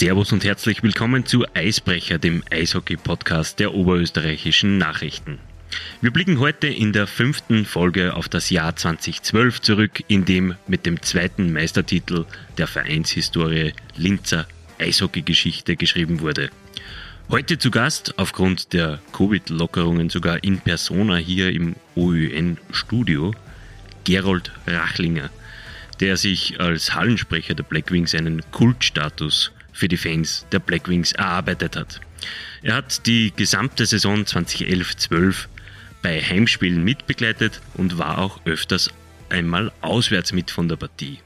Servus und herzlich willkommen zu Eisbrecher, dem Eishockey-Podcast der oberösterreichischen Nachrichten. Wir blicken heute in der fünften Folge auf das Jahr 2012 zurück, in dem mit dem zweiten Meistertitel der Vereinshistorie Linzer Eishockey-Geschichte geschrieben wurde. Heute zu Gast, aufgrund der Covid-Lockerungen sogar in persona hier im OÜN-Studio, Gerold Rachlinger, der sich als Hallensprecher der Blackwings einen Kultstatus für die Fans der Blackwings erarbeitet hat. Er hat die gesamte Saison 2011-12 bei Heimspielen mitbegleitet und war auch öfters einmal auswärts mit von der Partie.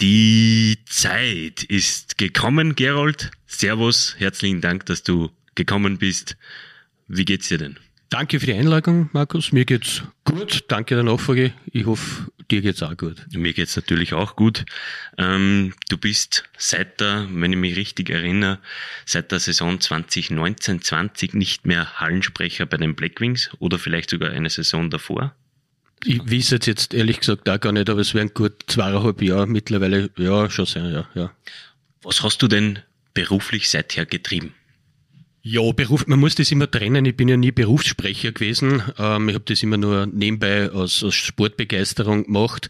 Die Zeit ist gekommen, Gerold. Servus, herzlichen Dank, dass du gekommen bist. Wie geht's dir denn? Danke für die Einladung, Markus. Mir geht's gut. Danke der Nachfrage. Ich hoffe, dir geht's auch gut. Mir geht's natürlich auch gut. Ähm, du bist seit der, wenn ich mich richtig erinnere, seit der Saison 2019-20 nicht mehr Hallensprecher bei den Blackwings oder vielleicht sogar eine Saison davor. Ich weiß jetzt, jetzt ehrlich gesagt auch gar nicht, aber es wären gut zweieinhalb Jahre mittlerweile, ja, schon sein, ja, ja. Was hast du denn beruflich seither getrieben? Ja, Beruf, man muss das immer trennen. Ich bin ja nie Berufssprecher gewesen. Ähm, ich habe das immer nur nebenbei aus, aus Sportbegeisterung gemacht.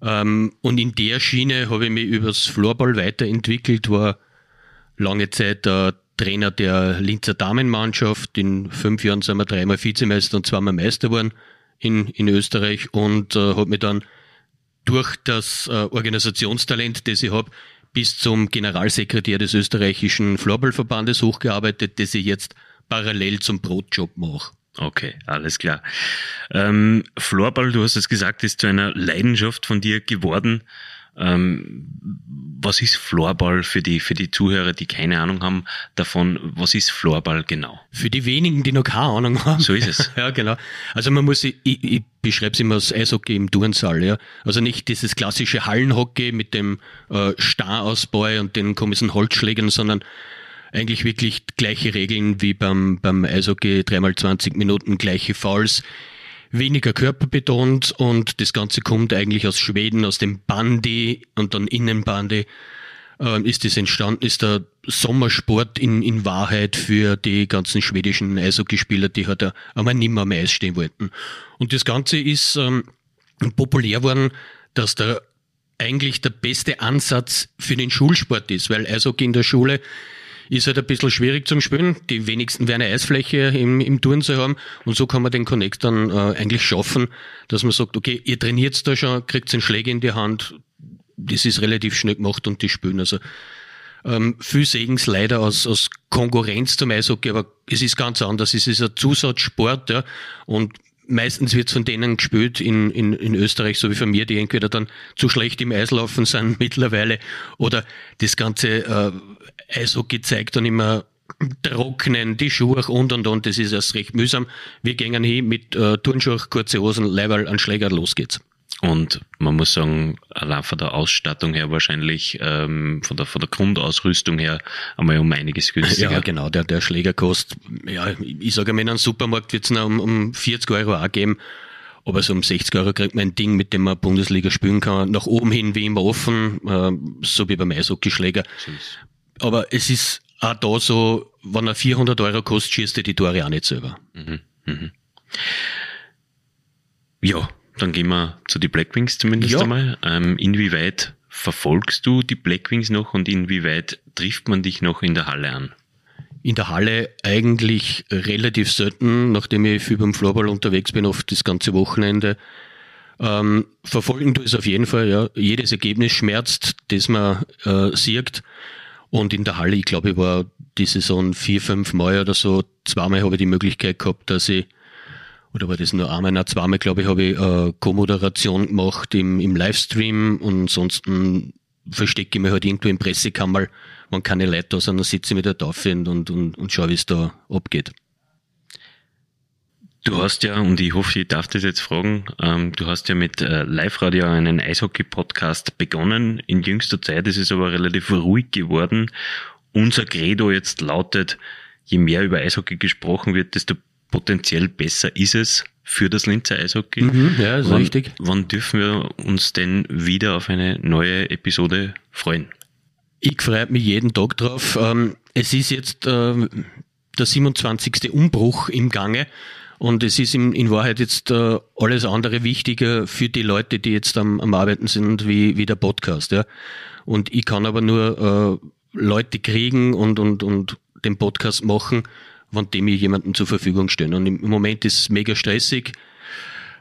Ähm, und in der Schiene habe ich mich übers Floorball weiterentwickelt, war lange Zeit der Trainer der Linzer Damenmannschaft. In fünf Jahren sind wir dreimal Vizemeister und zweimal Meister geworden in, in Österreich und äh, habe mich dann durch das äh, Organisationstalent, das ich habe, bis zum Generalsekretär des österreichischen Floorballverbandes hochgearbeitet, das ich jetzt parallel zum Brotjob mache. Okay, alles klar. Ähm, Floorball, du hast es gesagt, ist zu einer Leidenschaft von dir geworden. Ähm, was ist Floorball für die, für die Zuhörer, die keine Ahnung haben davon? Was ist Floorball genau? Für die wenigen, die noch keine Ahnung haben. So ist es. ja, genau. Also man muss, ich, ich beschreibe es immer als Eishockey im Turnsaal, ja. Also nicht dieses klassische Hallenhockey mit dem äh, Starausbau und den komischen Holzschlägern, sondern eigentlich wirklich gleiche Regeln wie beim, beim Eishockey, dreimal 20 Minuten, gleiche Fouls weniger körperbetont und das Ganze kommt eigentlich aus Schweden, aus dem Bandy und dann Innenbandy äh, ist das entstanden, ist der Sommersport in, in Wahrheit für die ganzen schwedischen Eishockeyspieler, die halt einmal nimmer am Eis stehen wollten. Und das Ganze ist ähm, populär worden, dass der eigentlich der beste Ansatz für den Schulsport ist, weil Eishockey in der Schule ist halt ein bisschen schwierig zum Spielen. Die wenigsten werden eine Eisfläche im, im Turnsaal haben. Und so kann man den Connect dann äh, eigentlich schaffen, dass man sagt, okay, ihr trainiert da schon, kriegt einen Schläger in die Hand. Das ist relativ schnell gemacht und die spielen. Also ähm, viel Segens leider aus, aus Konkurrenz zum Eishockey, aber es ist ganz anders. Es ist ein Zusatzsport, ja. Und meistens wird von denen gespielt in, in, in Österreich, so wie von mir, die entweder dann zu schlecht im Eislaufen sind mittlerweile oder das ganze äh, Eishockey zeigt dann immer trocknen, die Schuhe und und und, das ist erst recht mühsam. Wir gehen hin mit äh, Turnschuhe, kurze Hosen, Leiberl, an Schläger, los geht's. Und man muss sagen, allein von der Ausstattung her wahrscheinlich, ähm, von, der, von der Grundausrüstung her, einmal um einiges günstiger. Ja, genau, der, der Schläger kostet, ja, ich sage mal, in einem Supermarkt wird es um, um 40 Euro auch geben. Aber so um 60 Euro kriegt man ein Ding, mit dem man Bundesliga spielen kann. Nach oben hin wie immer offen, äh, so wie beim Eishockeyschläger. Aber es ist auch da so, wenn er 400 Euro kostet, schießt er die Tore auch nicht selber. Mhm, mhm. Ja, dann gehen wir zu den Blackwings zumindest ja. einmal. Ähm, inwieweit verfolgst du die Blackwings noch und inwieweit trifft man dich noch in der Halle an? In der Halle eigentlich relativ selten, nachdem ich viel beim Floorball unterwegs bin, oft das ganze Wochenende. Ähm, verfolgen du es auf jeden Fall, ja. Jedes Ergebnis schmerzt, das man äh, sieht. Und in der Halle, ich glaube, ich war die Saison vier, fünf Mal oder so. Zweimal habe ich die Möglichkeit gehabt, dass ich, oder war das nur einmal, nein, zweimal, glaube ich, habe ich äh, Co-Moderation gemacht im, im Livestream und ansonsten verstecke ich mich halt irgendwo im Pressekammer, wenn keine Leute da sind, dann sitze ich mit der Tafel und, und, und schaue, wie es da abgeht. Du hast ja, und ich hoffe, ich darf das jetzt fragen, ähm, du hast ja mit äh, Live-Radio einen Eishockey-Podcast begonnen. In jüngster Zeit ist es aber relativ ruhig geworden. Unser Credo jetzt lautet, je mehr über Eishockey gesprochen wird, desto potenziell besser ist es für das Linzer Eishockey. Mhm, ja, ist wann, richtig. Wann dürfen wir uns denn wieder auf eine neue Episode freuen? Ich freue mich jeden Tag drauf. Ähm, es ist jetzt äh, der 27. Umbruch im Gange. Und es ist in, in Wahrheit jetzt äh, alles andere wichtiger für die Leute, die jetzt am, am Arbeiten sind, wie, wie der Podcast. Ja. Und ich kann aber nur äh, Leute kriegen und, und, und den Podcast machen, wann dem ich jemanden zur Verfügung stellen. Und im Moment ist es mega stressig.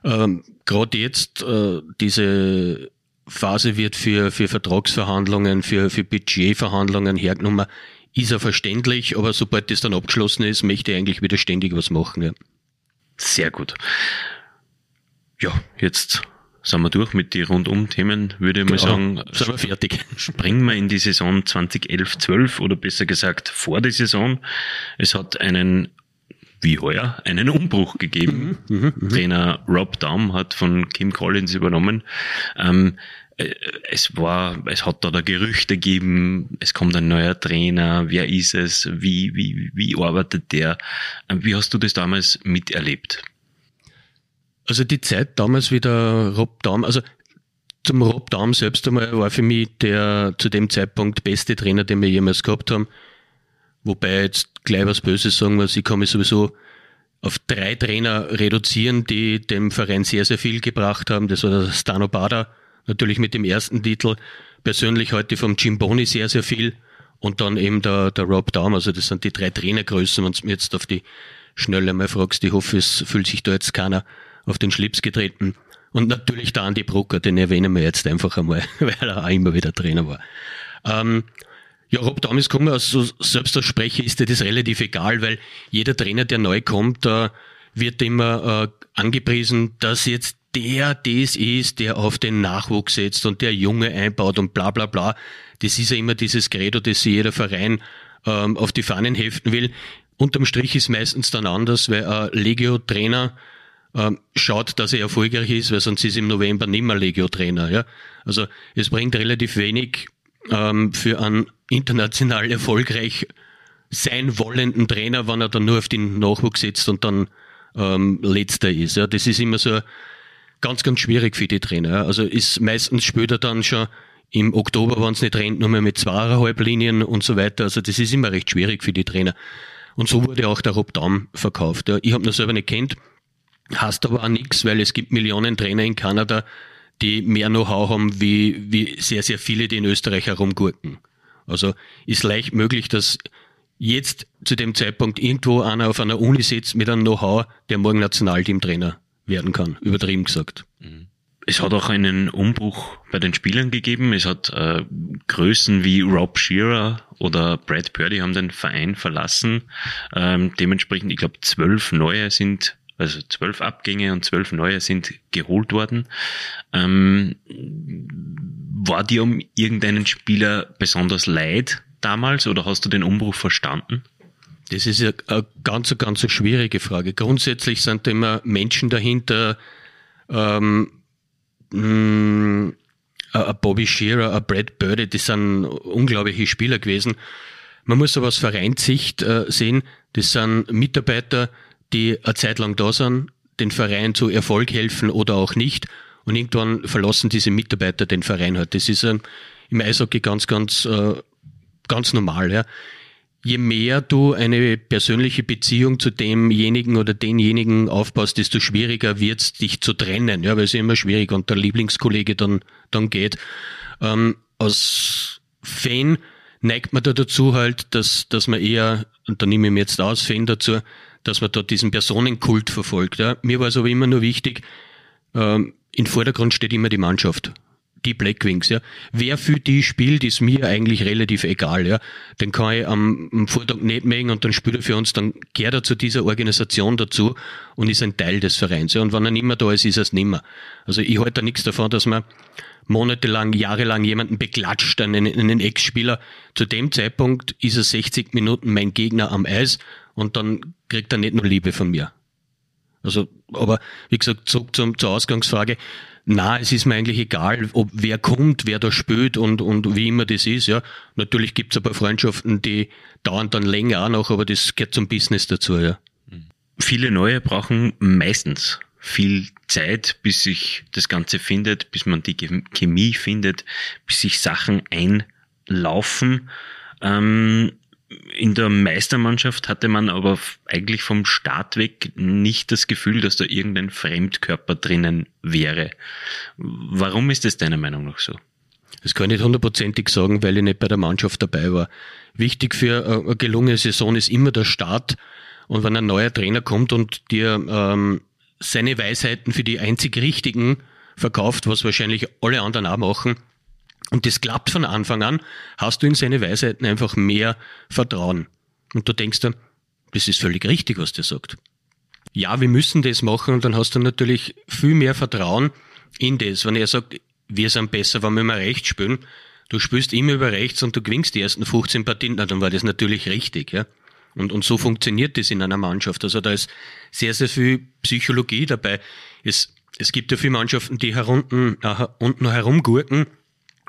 Ähm, Gerade jetzt, äh, diese Phase wird für, für Vertragsverhandlungen, für, für Budgetverhandlungen hergenommen. Ist ja verständlich, aber sobald das dann abgeschlossen ist, möchte ich eigentlich wieder ständig was machen. Ja. Sehr gut. Ja, jetzt sind wir durch mit den Rundum-Themen, würde ich genau, mal sagen. Sind wir fertig. Springen wir in die Saison 2011-12 oder besser gesagt vor der Saison. Es hat einen, wie heuer, einen Umbruch gegeben. Mhm, mh, mh. Trainer Rob Daum hat von Kim Collins übernommen. Ähm, äh, es war, es hat da, da Gerüchte gegeben, es kommt ein neuer Trainer, wer ist es, wie, wie, wie arbeitet der? Ähm, wie hast du das damals miterlebt? Also die Zeit damals wie der Rob Daum, also zum Rob Daum selbst einmal war für mich der zu dem Zeitpunkt beste Trainer, den wir jemals gehabt haben. Wobei jetzt gleich was Böses sagen muss, ich kann mich sowieso auf drei Trainer reduzieren, die dem Verein sehr, sehr viel gebracht haben. Das war der Stano Bada, natürlich mit dem ersten Titel. Persönlich heute vom Jim Boni sehr, sehr viel. Und dann eben der, der Rob Daum. Also das sind die drei Trainergrößen. Wenn du mir jetzt auf die Schnelle mal fragst, ich hoffe, es fühlt sich da jetzt keiner auf den Schlips getreten. Und natürlich der Andi Brucker, den erwähnen wir jetzt einfach einmal, weil er auch immer wieder Trainer war. Ähm, ja, Rob Daum ist gekommen, also selbst als Sprecher ist dir das relativ egal, weil jeder Trainer, der neu kommt, äh, wird immer äh, angepriesen, dass jetzt der das ist, der auf den Nachwuchs setzt und der Junge einbaut und bla bla bla. Das ist ja immer dieses Credo, das sich jeder Verein ähm, auf die Fahnen heften will. Unterm Strich ist meistens dann anders, weil ein Legio-Trainer schaut, dass er erfolgreich ist, weil sonst ist im November nimmer Legio-Trainer. Ja? Also es bringt relativ wenig ähm, für einen international erfolgreich sein wollenden Trainer, wenn er dann nur auf den Nachwuchs setzt und dann ähm, letzter ist. Ja? Das ist immer so ganz, ganz schwierig für die Trainer. Also ist meistens später dann schon im Oktober, wenn es nicht rennt, nur mehr mit zweieinhalb Linien und so weiter. Also das ist immer recht schwierig für die Trainer. Und so wurde auch der Rob Daum verkauft. Ja. Ich habe ihn selber nicht kennt, heißt aber auch nichts, weil es gibt Millionen Trainer in Kanada, die mehr Know-how haben wie, wie sehr, sehr viele, die in Österreich herumgurken. Also ist leicht möglich, dass jetzt zu dem Zeitpunkt irgendwo einer auf einer Uni sitzt mit einem Know-how, der morgen Nationalteamtrainer werden kann, übertrieben gesagt. Mhm. Es hat auch einen Umbruch bei den Spielern gegeben. Es hat äh, Größen wie Rob Shearer oder Brad Purdy haben den Verein verlassen. Ähm, dementsprechend, ich glaube, zwölf neue sind, also zwölf Abgänge und zwölf neue sind geholt worden. Ähm, war dir um irgendeinen Spieler besonders leid damals oder hast du den Umbruch verstanden? Das ist eine ganz, ganz schwierige Frage. Grundsätzlich sind da immer Menschen dahinter, ähm, mh, ein Bobby Shearer, Brad Birdie, das sind unglaubliche Spieler gewesen. Man muss aber aus Vereinssicht äh, sehen, das sind Mitarbeiter, die eine Zeit lang da sind, den Verein zu Erfolg helfen oder auch nicht. Und irgendwann verlassen diese Mitarbeiter den Verein halt. Das ist ähm, im Eishockey ganz, ganz, äh, ganz normal. Ja je mehr du eine persönliche Beziehung zu demjenigen oder denjenigen aufbaust, desto schwieriger wird es, dich zu trennen, ja, weil es immer schwierig und der Lieblingskollege dann, dann geht. Ähm, als Fan neigt man da dazu halt, dass, dass man eher, und da nehme ich mir jetzt aus, Fan dazu, dass man da diesen Personenkult verfolgt. Ja. Mir war es aber immer nur wichtig, ähm, im Vordergrund steht immer die Mannschaft die Blackwings, ja. Wer für die spielt, ist mir eigentlich relativ egal, ja. Den kann ich am, am Vortag nicht machen und dann spielt er für uns, dann gehört er zu dieser Organisation dazu und ist ein Teil des Vereins, ja. Und wenn er nicht mehr da ist, ist er es nicht mehr. Also ich halte da nichts davon, dass man monatelang, jahrelang jemanden beklatscht, einen, einen Ex-Spieler. Zu dem Zeitpunkt ist er 60 Minuten mein Gegner am Eis und dann kriegt er nicht nur Liebe von mir. Also, aber wie gesagt, zurück zum, zur Ausgangsfrage na, es ist mir eigentlich egal, ob wer kommt, wer da spielt und, und wie immer das ist. Ja, natürlich gibt's ein paar Freundschaften, die dauern dann länger auch noch, aber das gehört zum Business dazu. Ja. Viele neue brauchen meistens viel Zeit, bis sich das Ganze findet, bis man die Chemie findet, bis sich Sachen laufen. Ähm, in der Meistermannschaft hatte man aber eigentlich vom Start weg nicht das Gefühl, dass da irgendein Fremdkörper drinnen wäre. Warum ist das deiner Meinung nach so? Das kann ich nicht hundertprozentig sagen, weil ich nicht bei der Mannschaft dabei war. Wichtig für eine gelungene Saison ist immer der Start. Und wenn ein neuer Trainer kommt und dir ähm, seine Weisheiten für die einzig richtigen verkauft, was wahrscheinlich alle anderen auch machen, und das klappt von Anfang an, hast du in seine Weisheiten einfach mehr Vertrauen. Und du denkst dann, das ist völlig richtig, was der sagt. Ja, wir müssen das machen und dann hast du natürlich viel mehr Vertrauen in das. Wenn er sagt, wir sind besser, wenn wir mal rechts spielen, du spielst immer über rechts und du gewinnst die ersten 15 Partien, na, dann war das natürlich richtig, ja. Und, und so funktioniert das in einer Mannschaft. Also da ist sehr, sehr viel Psychologie dabei. Es, es gibt ja viele Mannschaften, die herunten, äh, unten herumgurken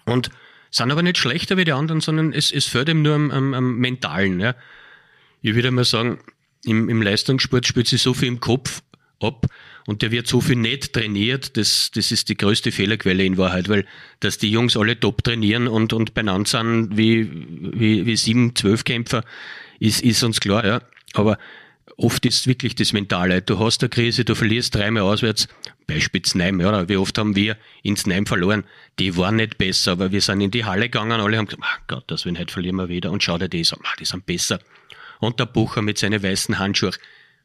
und sind aber nicht schlechter wie die anderen, sondern es, es fördert ihm nur am, am, am Mentalen. Ja. Ich würde mal sagen, im, im Leistungssport spielt sich so viel im Kopf ab und der wird so viel nicht trainiert, das, das ist die größte Fehlerquelle in Wahrheit, weil dass die Jungs alle top trainieren und, und benannt sind wie, wie, wie sieben, zwölf Kämpfer, ist, ist uns klar, ja. Aber oft ist wirklich das Mentale. Du hast eine Krise, du verlierst dreimal auswärts, Beispiel Znaim, ja, wie oft haben wir in Znaim verloren? Die waren nicht besser, aber wir sind in die Halle gegangen, alle haben gesagt, ach Gott, das wenn heute verlieren wir wieder und schau dir das an, die sind besser. Und der Bucher mit seinen weißen Handschuhen,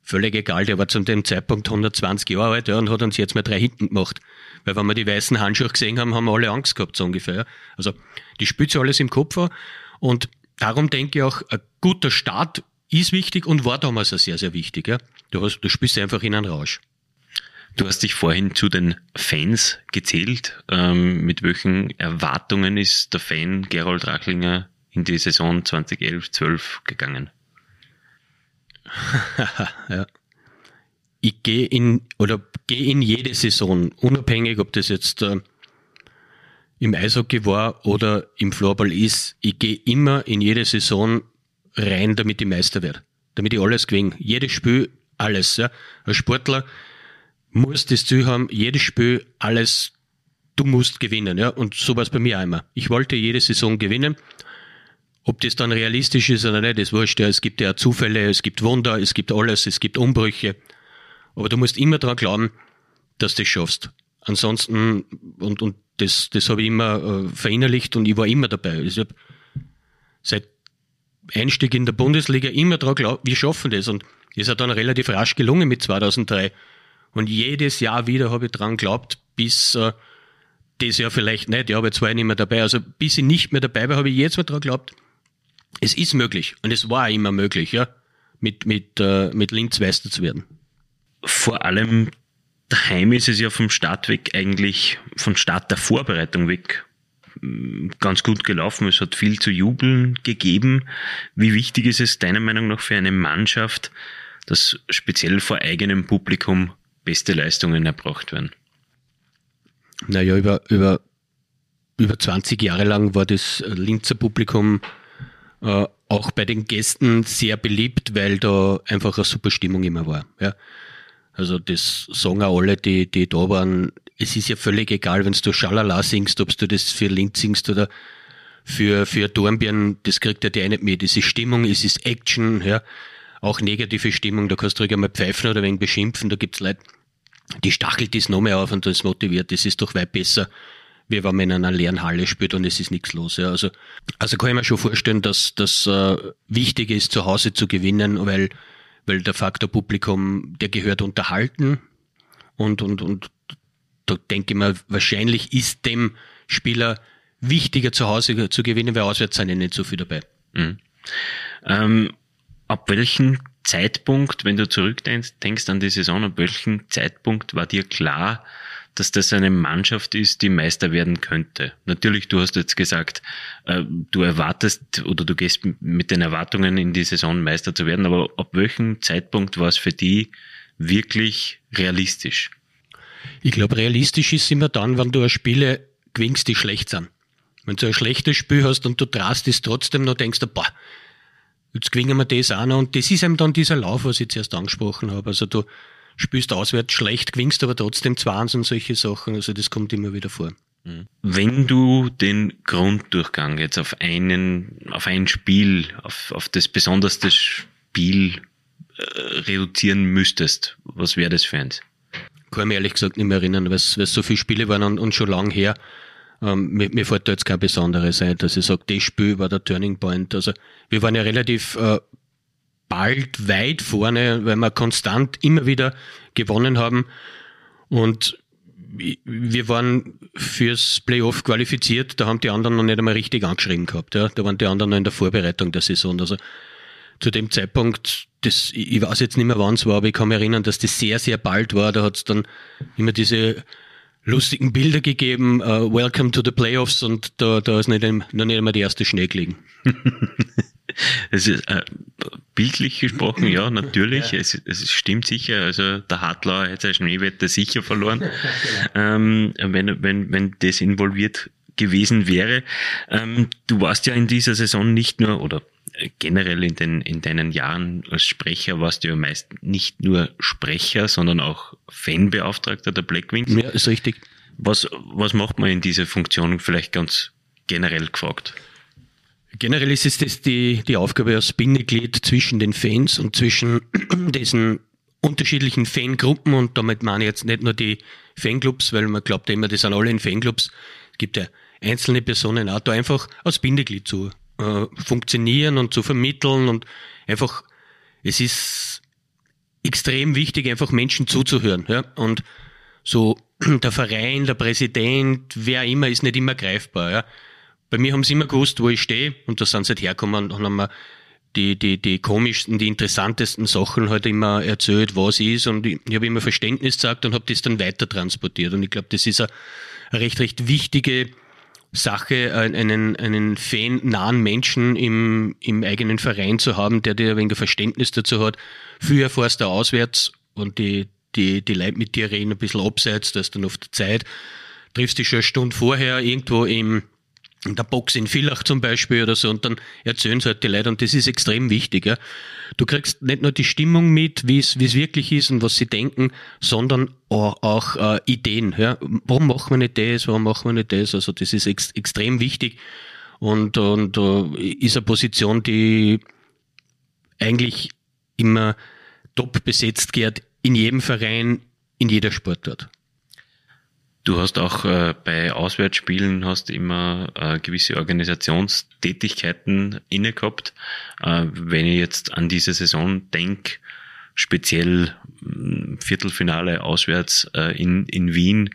völlig egal, der war zu dem Zeitpunkt 120 Jahre alt ja, und hat uns jetzt mal drei hinten gemacht. Weil wenn wir die weißen Handschuhe gesehen haben, haben wir alle Angst gehabt, so ungefähr. Ja. Also die spitze alles im Kopf an und darum denke ich auch, ein guter Start ist wichtig und war damals auch sehr, sehr wichtig. Ja? Du, hast, du spielst einfach in einen Rausch. Du hast dich vorhin zu den Fans gezählt. Ähm, mit welchen Erwartungen ist der Fan Gerold Rachlinger in die Saison 2011-12 gegangen? ja. Ich gehe in oder gehe in jede Saison, unabhängig, ob das jetzt äh, im Eishockey war oder im Floorball ist, ich gehe immer in jede Saison rein, damit ich Meister werde. Damit ich alles gewinne. Jedes Spiel, alles. Ja. Als Sportler muss das Ziel haben, jedes Spiel, alles, du musst gewinnen. Ja. Und so war es bei mir einmal. Ich wollte jede Saison gewinnen. Ob das dann realistisch ist oder nicht, ist wurscht. Ja. Es gibt ja Zufälle, es gibt Wunder, es gibt alles, es gibt Umbrüche. Aber du musst immer daran glauben, dass du das schaffst. Ansonsten, und, und das, das habe ich immer äh, verinnerlicht und ich war immer dabei. Ich hab seit Einstieg in der Bundesliga immer dran glaubt, wir schaffen das. Und es hat dann relativ rasch gelungen mit 2003. Und jedes Jahr wieder habe ich dran geglaubt, bis äh, das Jahr vielleicht nicht, ja, aber jetzt war ich nicht mehr dabei. Also bis ich nicht mehr dabei war, habe ich jetzt mal dran geglaubt, es ist möglich. Und es war immer möglich, ja, mit, mit, äh, mit Linz Meister zu werden. Vor allem daheim ist es ja vom Start weg eigentlich, von Start der Vorbereitung weg ganz gut gelaufen. Es hat viel zu jubeln gegeben. Wie wichtig ist es deiner Meinung nach für eine Mannschaft, dass speziell vor eigenem Publikum beste Leistungen erbracht werden? Naja, über, über, über 20 Jahre lang war das Linzer Publikum äh, auch bei den Gästen sehr beliebt, weil da einfach eine super Stimmung immer war. Ja. Also das sagen auch alle, die, die da waren, es ist ja völlig egal, wenn du Schalala singst, ob du das für Linz singst oder für, für Dornbirn, das kriegt ja die nicht mit. Es ist Stimmung, es ist Action, ja. Auch negative Stimmung, da kannst du ruhig einmal pfeifen oder wegen beschimpfen, da gibt's Leute, die stachelt das noch mehr auf und das motiviert. Das ist doch weit besser, wie wenn man in einer leeren Halle spielt und es ist nichts los. Ja. Also, also kann ich mir schon vorstellen, dass das äh, wichtig ist, zu Hause zu gewinnen, weil, weil der Faktor Publikum, der gehört unterhalten und, und, und da denke ich mal, wahrscheinlich ist dem Spieler wichtiger zu Hause zu gewinnen, weil auswärts sind ja nicht so viel dabei. Mhm. Ähm, ab welchem Zeitpunkt, wenn du zurückdenkst an die Saison, ab welchem Zeitpunkt war dir klar, dass das eine Mannschaft ist, die Meister werden könnte. Natürlich, du hast jetzt gesagt, äh, du erwartest oder du gehst mit den Erwartungen in die Saison Meister zu werden, aber ab welchem Zeitpunkt war es für die wirklich realistisch? Ich glaube, realistisch ist immer dann, wenn du Spiele gewinnst, die schlecht sind. Wenn du ein schlechtes Spiel hast und du drast es trotzdem noch, denkst du, boah, jetzt gewinnen wir das auch noch. Und das ist eben dann dieser Lauf, was ich zuerst angesprochen habe. Also du spielst auswärts schlecht, gewinnst aber trotzdem 20 und solche Sachen. Also das kommt immer wieder vor. Wenn du den Grunddurchgang jetzt auf einen, auf ein Spiel, auf, auf das besonderste Spiel äh, reduzieren müsstest, was wäre das für eins? Kann mich ehrlich gesagt nicht mehr erinnern, weil es so viele Spiele waren und, und schon lang her. Ähm, mir, mir fällt da jetzt kein besonderes ein, dass ich sage, das Spiel war der Turning Point. Also wir waren ja relativ äh, bald weit vorne, weil wir konstant immer wieder gewonnen haben. Und wir waren fürs Playoff qualifiziert, da haben die anderen noch nicht einmal richtig angeschrieben gehabt. Ja. Da waren die anderen noch in der Vorbereitung der Saison. Also zu dem Zeitpunkt, das, ich weiß jetzt nicht mehr wann es war, aber ich kann mich erinnern, dass das sehr, sehr bald war. Da hat es dann immer diese lustigen Bilder gegeben, uh, Welcome to the Playoffs und da, da ist nicht, noch nicht einmal die erste Schnee gelegen. Es ist äh, bildlich gesprochen, ja, natürlich. Ja. Es, es stimmt sicher. Also der Hartlauer hat seine Schneewette sicher verloren, ähm, wenn, wenn, wenn das involviert gewesen wäre. Ähm, du warst ja in dieser Saison nicht nur, oder generell in, den, in deinen Jahren als Sprecher warst du ja meist nicht nur Sprecher, sondern auch Fanbeauftragter der Blackwings. Ja, ist richtig. Was, was macht man in dieser Funktion vielleicht ganz generell gefragt? Generell ist es das die, die Aufgabe als Bindeglied zwischen den Fans und zwischen diesen unterschiedlichen Fangruppen und damit meine ich jetzt nicht nur die Fanclubs, weil man glaubt immer, die sind alle in Fanclubs. Es gibt ja einzelne Personen auch da einfach als Bindeglied zu äh, funktionieren und zu vermitteln und einfach, es ist extrem wichtig, einfach Menschen zuzuhören. Ja? Und so der Verein, der Präsident, wer immer, ist nicht immer greifbar. Ja? Bei mir haben sie immer gewusst, wo ich stehe und da sind sie halt hergekommen und haben mir die, die, die komischsten, die interessantesten Sachen halt immer erzählt, was ist und ich, ich habe immer Verständnis gesagt und habe das dann weiter transportiert und ich glaube, das ist eine, recht, recht wichtige Sache, einen, einen fan-nahen Menschen im, im eigenen Verein zu haben, der dir ein wenig Verständnis dazu hat. Früher fährst du auswärts und die, die, die Leute mit dir reden ein bisschen abseits, da ist dann oft Zeit. Triffst dich schon eine Stunde vorher irgendwo im, in der Box in Villach zum Beispiel oder so und dann erzählen sie halt die Leute und das ist extrem wichtig. Ja. Du kriegst nicht nur die Stimmung mit, wie es wirklich ist und was sie denken, sondern auch, auch äh, Ideen. Ja. Warum machen wir nicht das, warum machen wir nicht das? Also das ist ex extrem wichtig und, und uh, ist eine Position, die eigentlich immer top besetzt geht in jedem Verein, in jeder Sportart. Du hast auch äh, bei Auswärtsspielen hast immer äh, gewisse Organisationstätigkeiten inne gehabt. Äh, wenn ich jetzt an diese Saison denke, speziell äh, Viertelfinale auswärts äh, in, in Wien,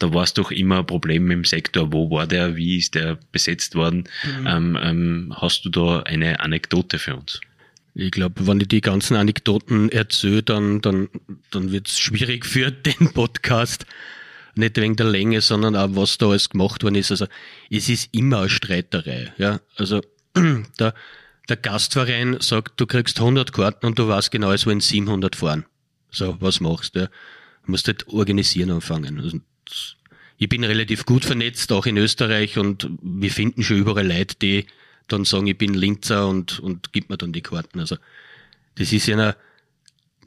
da war es doch immer ein Problem im Sektor. Wo war der? Wie ist der besetzt worden? Mhm. Ähm, ähm, hast du da eine Anekdote für uns? Ich glaube, wenn ich die ganzen Anekdoten erzähle, dann, dann, dann wird es schwierig für den Podcast nicht wegen der Länge, sondern auch was da alles gemacht worden ist. Also es ist immer eine Streiterei. Ja? Also der, der Gastverein sagt, du kriegst 100 Karten und du weißt genau, es wollen 700 fahren. So, was machst du? Du musst halt organisieren anfangen. Also, ich bin relativ gut vernetzt, auch in Österreich und wir finden schon überall Leute, die dann sagen, ich bin Linzer und, und gib mir dann die Karten. Also das ist ja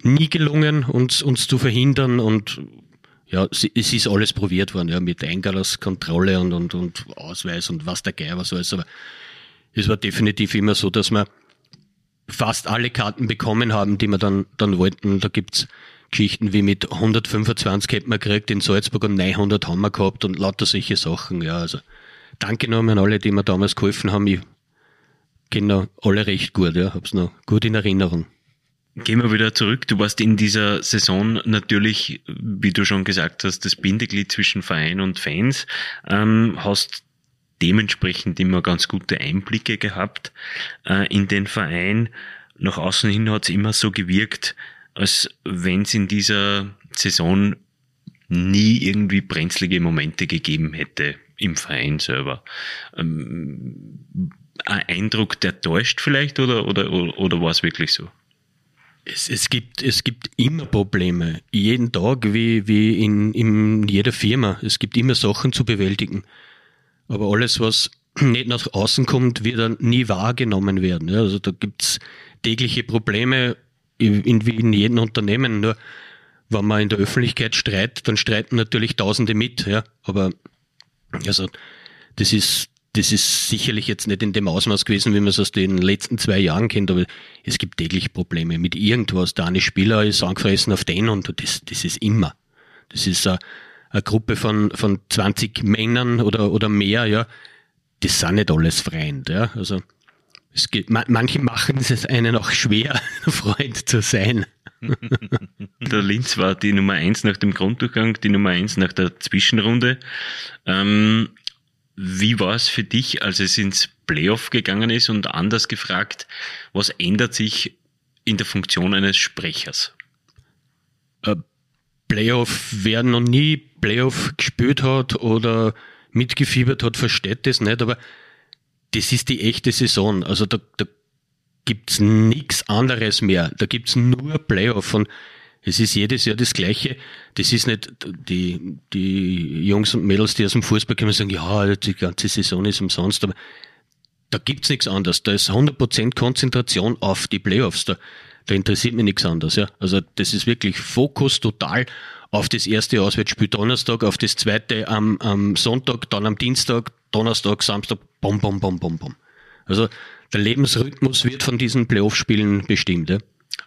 nie gelungen, uns, uns zu verhindern und ja, es ist alles probiert worden, ja, mit Eingangskontrolle und, und, und Ausweis und was der Geier was alles, aber es war definitiv immer so, dass wir fast alle Karten bekommen haben, die wir dann, dann wollten. Da gibt's Geschichten wie mit 125 hätten wir gekriegt in Salzburg und 900 haben wir gehabt und lauter solche Sachen, ja, also danke nochmal an alle, die mir damals geholfen haben. Ich kenne alle recht gut, ja, hab's noch gut in Erinnerung. Gehen wir wieder zurück. Du warst in dieser Saison natürlich, wie du schon gesagt hast, das Bindeglied zwischen Verein und Fans, ähm, hast dementsprechend immer ganz gute Einblicke gehabt äh, in den Verein. Nach außen hin hat es immer so gewirkt, als wenn es in dieser Saison nie irgendwie brenzlige Momente gegeben hätte im Verein selber. Ähm, ein Eindruck, der täuscht vielleicht oder, oder, oder, oder war es wirklich so? Es, es, gibt, es gibt immer Probleme, jeden Tag wie, wie in, in jeder Firma. Es gibt immer Sachen zu bewältigen. Aber alles, was nicht nach außen kommt, wird dann nie wahrgenommen werden. Ja, also da gibt's tägliche Probleme in, wie in jedem Unternehmen. Nur wenn man in der Öffentlichkeit streitet, dann streiten natürlich Tausende mit. Ja. Aber Also das ist, das ist sicherlich jetzt nicht in dem Ausmaß gewesen, wie man es aus den letzten zwei Jahren kennt, aber es gibt täglich Probleme mit irgendwas. Der eine Spieler ist angefressen auf den und das, das ist immer. Das ist eine, eine Gruppe von, von 20 Männern oder, oder mehr, ja. Das sind nicht alles Freund, ja. Also, es geht, manche machen es einen auch schwer, Freund zu sein. der Linz war die Nummer eins nach dem Grunddurchgang, die Nummer eins nach der Zwischenrunde. Ähm, wie war es für dich, als es ins Playoff gegangen ist? Und anders gefragt, was ändert sich in der Funktion eines Sprechers? Äh, Playoff, wer noch nie Playoff gespielt hat oder mitgefiebert hat, versteht das nicht, aber das ist die echte Saison. Also da, da gibt's nichts anderes mehr. Da gibt's nur Playoff und es ist jedes Jahr das Gleiche. Das ist nicht die, die Jungs und Mädels, die aus dem Fußball kommen, sagen, ja, die ganze Saison ist umsonst, aber da gibt's nichts anderes. Da ist 100% Konzentration auf die Playoffs. Da, da interessiert mich nichts anderes. Ja. Also das ist wirklich Fokus total auf das erste Auswärtsspiel Donnerstag, auf das zweite am, am Sonntag, dann am Dienstag, Donnerstag, Samstag, bom, bom, bom, bom, bom. Also der Lebensrhythmus wird von diesen Playoff-Spielen bestimmt. Ja.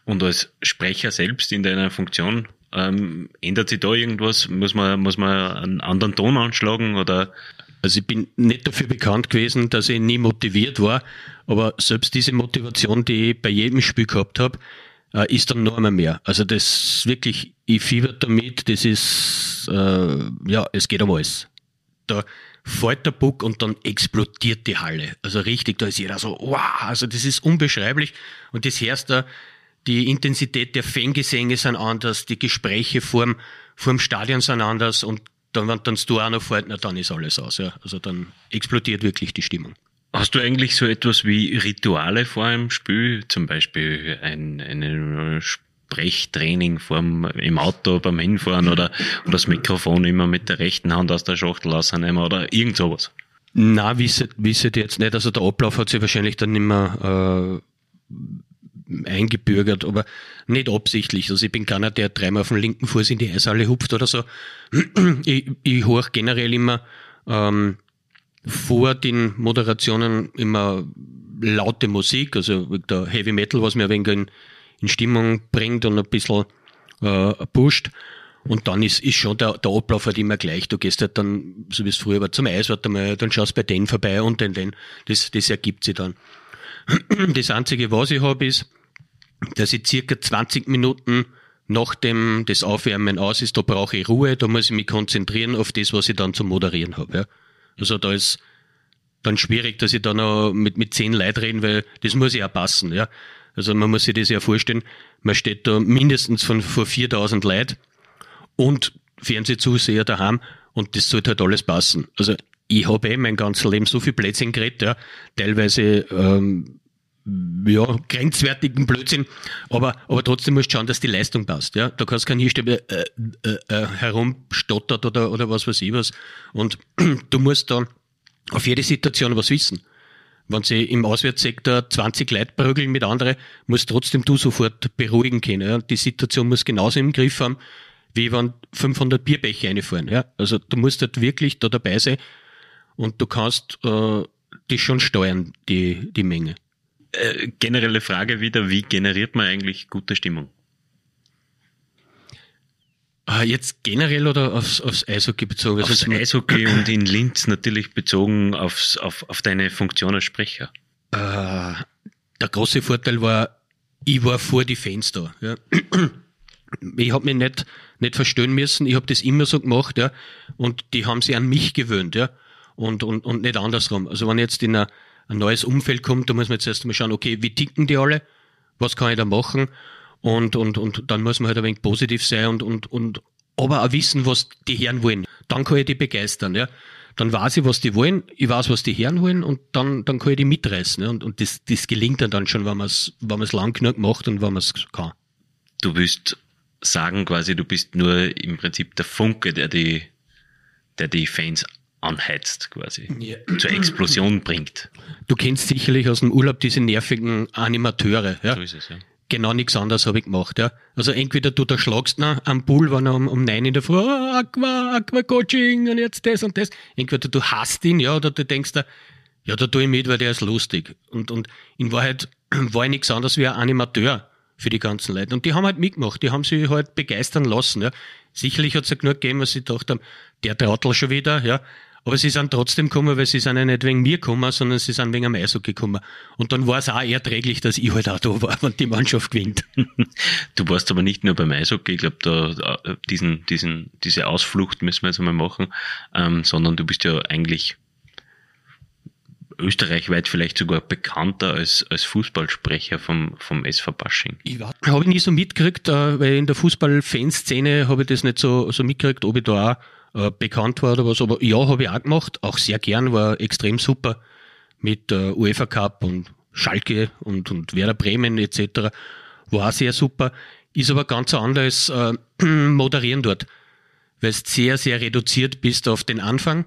Und als Sprecher selbst in deiner Funktion, ähm, ändert sich da irgendwas? Muss man, muss man einen anderen Ton anschlagen oder? Also ich bin nicht dafür bekannt gewesen, dass ich nie motiviert war, aber selbst diese Motivation, die ich bei jedem Spiel gehabt habe, äh, ist dann noch einmal mehr. Also das wirklich, ich fieber damit, das ist, äh, ja, es geht um alles. Da fällt der Puck und dann explodiert die Halle. Also richtig, da ist jeder so, wow, also das ist unbeschreiblich und das hörst da, die Intensität der Fangesänge sind anders, die Gespräche vorm, vorm Stadion sind anders und dann, wenn dann Tor auch noch fällt, na, dann ist alles aus. Ja. Also dann explodiert wirklich die Stimmung. Hast du eigentlich so etwas wie Rituale vor einem Spiel? Zum Beispiel ein, ein Sprechtraining vorm, im Auto beim Hinfahren oder, oder das Mikrofon immer mit der rechten Hand aus der Schachtel rausnehmen oder irgend sowas? Na, wisset, wisset jetzt nicht. Also der Ablauf hat sich wahrscheinlich dann immer äh, eingebürgert, aber nicht absichtlich. Also ich bin keiner, der dreimal auf den linken Fuß in die Eishalle hupft oder so. Ich, ich horch generell immer ähm, vor den Moderationen immer laute Musik, also der Heavy Metal, was mir ein wenig in, in Stimmung bringt und ein bisschen äh, pusht. Und dann ist, ist schon der, der Ablauf halt immer gleich. Du gehst halt dann, so wie es früher war, zum Eiswart einmal, dann schaust bei denen vorbei und den, den. Das, das ergibt sich dann. Das Einzige, was ich habe, ist, dass ich circa 20 Minuten nachdem das Aufwärmen aus ist, da brauche ich Ruhe, da muss ich mich konzentrieren auf das, was ich dann zu moderieren habe. Ja. Also da ist dann schwierig, dass ich da noch mit, mit zehn Leuten reden, weil das muss ja passen. Ja. Also man muss sich das ja vorstellen, man steht da mindestens von vor 4000 Leuten und Fernsehzuseher daheim und das sollte halt alles passen. Also ich habe eh mein ganzes Leben so viel Plätzchen geredet, ja, teilweise ähm, ja, grenzwertigen Blödsinn, aber, aber trotzdem musst du schauen, dass die Leistung passt. Ja? Da kannst kein Hirschstäbe äh, äh, äh, herumstottert oder, oder was weiß ich was. Und du musst dann auf jede Situation was wissen. Wenn sie im Auswärtssektor 20 Leute prügeln mit anderen, musst trotzdem du sofort beruhigen können. Ja? Die Situation muss genauso im Griff haben, wie wenn 500 Bierbecher reinfahren. Ja? Also du musst halt wirklich da dabei sein und du kannst äh, die schon steuern, die, die Menge. Äh, generelle Frage wieder, wie generiert man eigentlich gute Stimmung? Ah, jetzt generell oder aufs, aufs Eishockey bezogen? Also aufs Eishockey und in Linz natürlich bezogen aufs, auf, auf deine Funktion als Sprecher. Äh, der große Vorteil war, ich war vor die Fans da. Ja. Ich habe mich nicht, nicht verstehen müssen, ich habe das immer so gemacht, ja, und die haben sich an mich gewöhnt, ja, und, und, und nicht andersrum. Also wenn jetzt in einer ein neues Umfeld kommt, da muss man jetzt erst mal schauen, okay, wie ticken die alle? Was kann ich da machen? Und, und, und dann muss man halt ein wenig positiv sein und, und, und aber auch wissen, was die Herren wollen. Dann kann ich die begeistern, ja. Dann weiß ich, was die wollen, ich weiß, was die Herren wollen und dann, dann kann ich die mitreißen. Ja? Und, und das, das gelingt dann, dann schon, wenn man es wenn lang genug macht und wenn man es kann. Du willst sagen quasi, du bist nur im Prinzip der Funke, der die, der die Fans anheizt quasi, ja. zur Explosion bringt. Du kennst sicherlich aus dem Urlaub diese nervigen Animateure. Ja? So ist es, ja. genau nichts anderes habe ich gemacht, ja. Also entweder du da schlagst noch am Pool, wenn er um, um neun in der Früh, oh, Aqua, Aqua Coaching und jetzt das und das. Entweder du hasst ihn, ja, oder du denkst da, ja, da tue ich mit, weil der ist lustig. Und, und in Wahrheit war ich nichts anderes wie ein Animateur für die ganzen Leute. Und die haben halt mitgemacht, die haben sich halt begeistern lassen, ja. Sicherlich hat es ja genug gegeben, was sie gedacht haben, der Trottel schon wieder, ja. Aber sie sind trotzdem gekommen, weil sie sind ja nicht wegen mir gekommen, sondern sie sind wegen am Eishockey gekommen. Und dann war es auch erträglich, dass ich halt auch da war, wenn die Mannschaft gewinnt. Du warst aber nicht nur beim Eishockey, ich glaube, da, diesen, diesen, diese Ausflucht müssen wir jetzt einmal machen, ähm, sondern du bist ja eigentlich österreichweit vielleicht sogar bekannter als, als Fußballsprecher vom, vom SV Basching. Ich habe ich nie so mitgekriegt, äh, weil in der Fußballfanszene habe ich das nicht so, so mitgekriegt, ob ich da auch äh, bekannt war oder was. Aber ja, habe ich auch gemacht, auch sehr gern, war extrem super mit äh, UEFA Cup und Schalke und, und Werder Bremen etc. War auch sehr super. Ist aber ganz anders äh, moderieren dort, weil es sehr, sehr reduziert bist auf den Anfang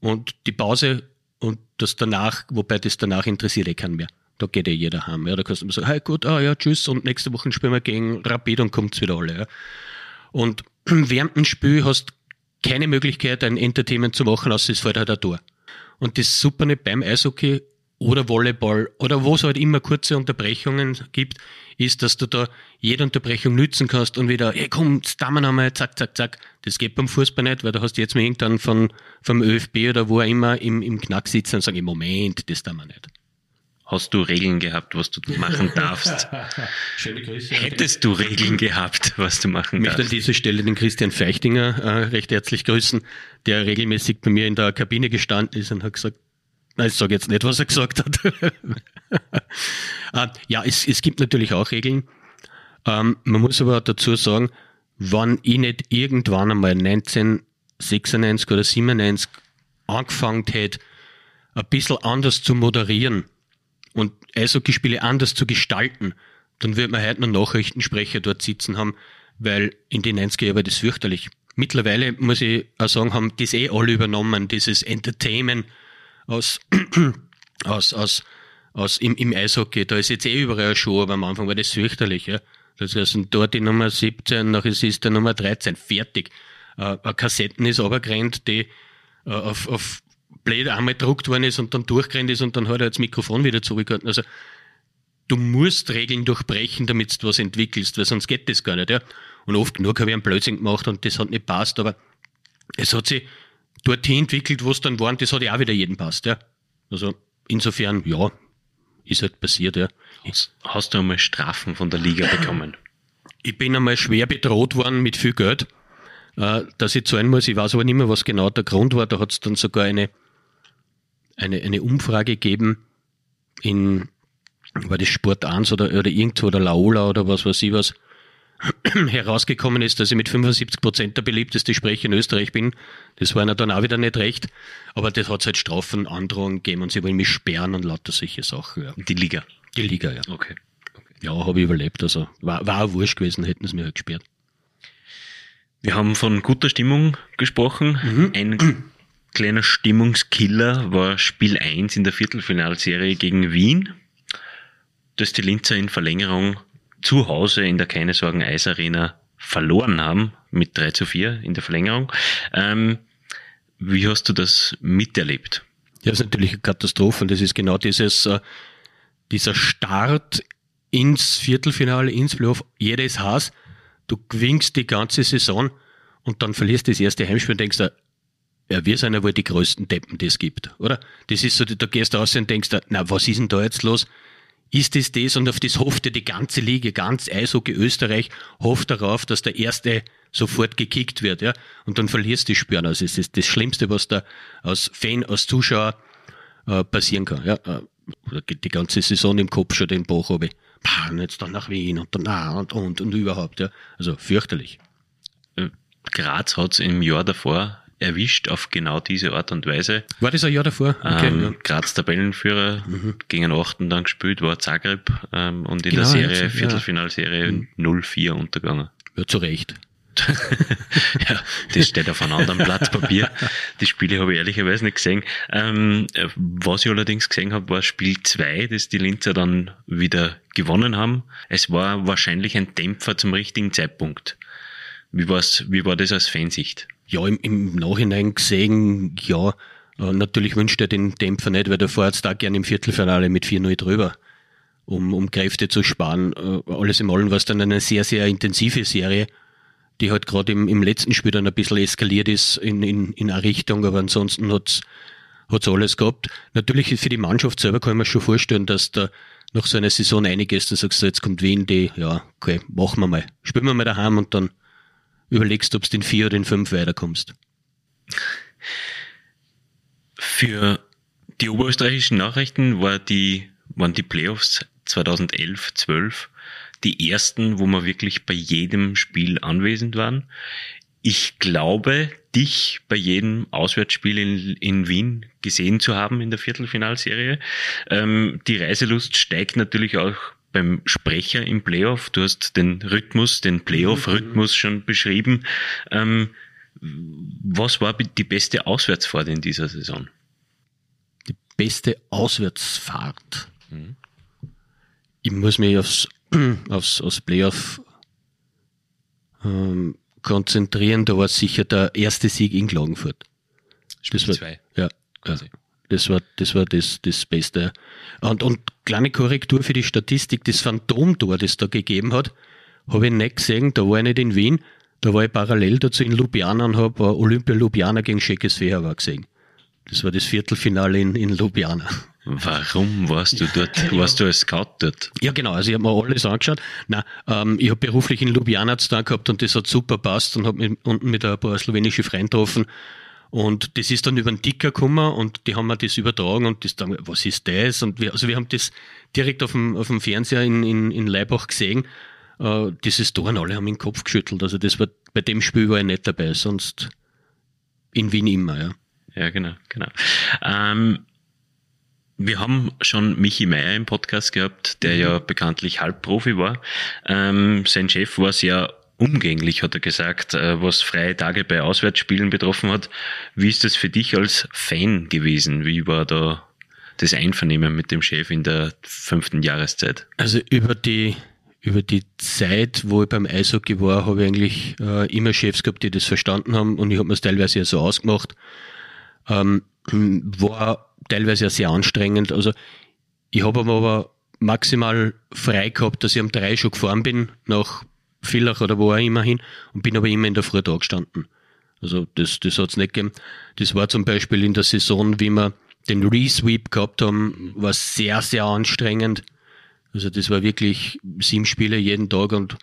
und die Pause und das danach, wobei das danach interessiert eh keinen mehr. Da geht eh jeder heim. Ja. Da kannst du immer sagen, hey gut, ah ja, tschüss und nächste Woche spielen wir gegen Rapid und kommt's wieder alle. Ja. Und während dem Spiel hast keine Möglichkeit, ein Entertainment zu machen, außer es fällt halt ein Tor. Und das super nicht beim Eishockey oder Volleyball oder wo es halt immer kurze Unterbrechungen gibt, ist, dass du da jede Unterbrechung nützen kannst und wieder, hey komm, stammen einmal, zack, zack, zack. Das geht beim Fußball nicht, weil du hast jetzt mal irgendwann von, vom ÖFB oder wo er immer im, im Knack sitzen und sagen, Moment, das tun wir nicht. Hast du Regeln gehabt, was du machen darfst? Schöne Grüße. Hättest du Regeln gehabt, was du machen ich möchte darfst? an dieser Stelle den Christian Feichtinger äh, recht herzlich grüßen, der regelmäßig bei mir in der Kabine gestanden ist und hat gesagt, nein, ich sage jetzt nicht, was er gesagt hat. äh, ja, es, es gibt natürlich auch Regeln. Ähm, man muss aber dazu sagen, wann ich nicht irgendwann einmal 1996 oder 97 angefangen hätte, ein bisschen anders zu moderieren, und Eishockeyspiele anders zu gestalten, dann wird man heute noch Nachrichtensprecher dort sitzen haben, weil in den 90er Jahren war das fürchterlich. Mittlerweile muss ich auch sagen, haben das eh alle übernommen, dieses Entertainment aus, aus, aus, aus im, im Eishockey. Da ist jetzt eh überall eine Show, aber am Anfang war das fürchterlich, ja. Das heißt, dort die Nummer 17, nachher ist der Nummer 13, fertig. Äh, Kassetten ist runtergerannt, die äh, auf, auf blöd einmal gedruckt worden ist und dann durchgerannt ist und dann hat er das Mikrofon wieder zurückgehalten. Also du musst Regeln durchbrechen, damit du was entwickelst, weil sonst geht das gar nicht. Ja? Und oft genug habe ich einen Blödsinn gemacht und das hat nicht passt, aber es hat sich dorthin entwickelt, wo es dann war und das hat ja auch wieder jedem passt. Ja? Also insofern, ja, ist halt passiert. Ja. Hast, hast du einmal Strafen von der Liga bekommen? Ich bin einmal schwer bedroht worden mit viel Geld, äh, dass ich zahlen muss. Ich weiß aber nicht mehr, was genau der Grund war. Da hat es dann sogar eine eine, eine Umfrage geben in, war das Sport 1 oder, oder irgendwo oder Laola oder was weiß ich was, herausgekommen ist, dass ich mit 75 Prozent der beliebteste Sprecher in Österreich bin. Das war ihnen dann auch wieder nicht recht. Aber das hat halt Strafen, Androhungen gegeben und sie wollen mich sperren und lauter solche Sachen. Ja. Die Liga? Die Liga, ja. Okay. okay. Ja, habe ich überlebt. Also war, war auch wurscht gewesen, hätten sie mir halt gesperrt. Wir haben von guter Stimmung gesprochen. Mhm. Ein kleiner Stimmungskiller war Spiel 1 in der Viertelfinalserie gegen Wien, das die Linzer in Verlängerung zu Hause in der Keine Sorgen Eisarena verloren haben, mit 3 zu 4 in der Verlängerung. Ähm, wie hast du das miterlebt? Ja, das ist natürlich eine Katastrophe und das ist genau dieses, äh, dieser Start ins Viertelfinale, ins Playoff. Jeder ist Haas, du gewinnst die ganze Saison und dann verlierst das erste Heimspiel und denkst ja, wir sind ja wohl die größten Deppen, die es gibt, oder? Das ist so, da gehst du raus und denkst, na, was ist denn da jetzt los? Ist das das? Und auf das hofft ja die ganze Liga, ganz Eishockey Österreich, hofft darauf, dass der Erste sofort gekickt wird, ja? Und dann verlierst du die Spüren. Also es ist das Schlimmste, was da als Fan, als Zuschauer äh, passieren kann, ja? Äh, oder die ganze Saison im Kopf schon den Bach habe. Und jetzt dann nach Wien und dann, na, und, und, und überhaupt, ja? Also fürchterlich. Äh, Graz hat's im Jahr davor erwischt auf genau diese Art und Weise. War das ein Jahr davor? Okay, ähm, ja. Graz Tabellenführer mhm. gegen Achten dann gespielt, war Zagreb ähm, und in genau, der Serie, Viertelfinalserie ja. 0-4 mhm. untergegangen. Ja, zu Recht. ja, das steht auf einem anderen Blatt Papier. Die Spiele habe ich ehrlicherweise nicht gesehen. Ähm, was ich allerdings gesehen habe, war Spiel 2, das die Linzer dann wieder gewonnen haben. Es war wahrscheinlich ein Dämpfer zum richtigen Zeitpunkt. Wie, war's, wie war das aus Fansicht? Ja, im, im Nachhinein gesehen, ja, äh, natürlich wünscht er den Dämpfer nicht, weil der jetzt da gerne im Viertelfinale mit 4-0 drüber, um, um Kräfte zu sparen. Äh, alles im Allen war es dann eine sehr, sehr intensive Serie, die halt gerade im, im letzten Spiel dann ein bisschen eskaliert ist in, in, in eine Richtung, aber ansonsten hat's hat's alles gehabt. Natürlich für die Mannschaft selber kann man schon vorstellen, dass da nach so einer Saison einiges, dann sagst du, jetzt kommt Wien, die, ja, okay, machen wir mal. Spielen wir mal daheim und dann überlegst, ob du in vier oder in fünf weiterkommst. Für die oberösterreichischen Nachrichten war die, waren die Playoffs 2011, 12 die ersten, wo wir wirklich bei jedem Spiel anwesend waren. Ich glaube, dich bei jedem Auswärtsspiel in, in Wien gesehen zu haben in der Viertelfinalserie. Ähm, die Reiselust steigt natürlich auch beim Sprecher im Playoff. Du hast den Rhythmus, den Playoff-Rhythmus schon beschrieben. Ähm, was war die beste Auswärtsfahrt in dieser Saison? Die beste Auswärtsfahrt. Mhm. Ich muss mich aufs, aufs, aufs Playoff ähm, konzentrieren. Da war sicher der erste Sieg in Klagenfurt. Spiel das war, zwei. Ja, quasi. Das war, das war das, das Beste. Und, und kleine Korrektur für die Statistik, das Phantomtor, das da gegeben hat, habe ich nicht gesehen, da war ich nicht in Wien, da war ich parallel dazu in Ljubljana und habe Olympia Ljubljana gegen Czechoslowakia gesehen. Das war das Viertelfinale in, in Ljubljana. Warum warst du dort? Warst du als Scout dort? Ja, genau. Also ich habe mir alles angeschaut. Nein, ähm, ich habe beruflich in Ljubljana zu tun gehabt und das hat super passt und habe mich unten mit ein paar slowenische Freunden getroffen. Und das ist dann über den Ticker gekommen und die haben mir das übertragen und das dann, was ist das? Und wir, also wir haben das direkt auf dem, auf dem Fernseher in, in, in Leibach gesehen. Äh, dieses Tor und alle haben den Kopf geschüttelt. Also das war, bei dem Spiel war ich nicht dabei, sonst in Wien immer, ja. Ja, genau, genau. Ähm, wir haben schon Michi Meier im Podcast gehabt, der mhm. ja bekanntlich Halbprofi war. Ähm, sein Chef war sehr umgänglich, hat er gesagt, äh, was freie Tage bei Auswärtsspielen betroffen hat. Wie ist das für dich als Fan gewesen? Wie war da das Einvernehmen mit dem Chef in der fünften Jahreszeit? Also über die über die Zeit, wo ich beim Eishockey war, habe ich eigentlich äh, immer Chefs gehabt, die das verstanden haben und ich habe mir es teilweise ja so ausgemacht. Ähm, war teilweise ja sehr anstrengend. Also ich habe aber maximal frei gehabt, dass ich am drei schon gefahren bin, nach Villach oder wo auch immer hin, und bin aber immer in der Früh da gestanden. Also das, das hat's nicht gegeben. Das war zum Beispiel in der Saison, wie wir den Resweep gehabt haben, war sehr, sehr anstrengend. Also das war wirklich sieben Spiele jeden Tag und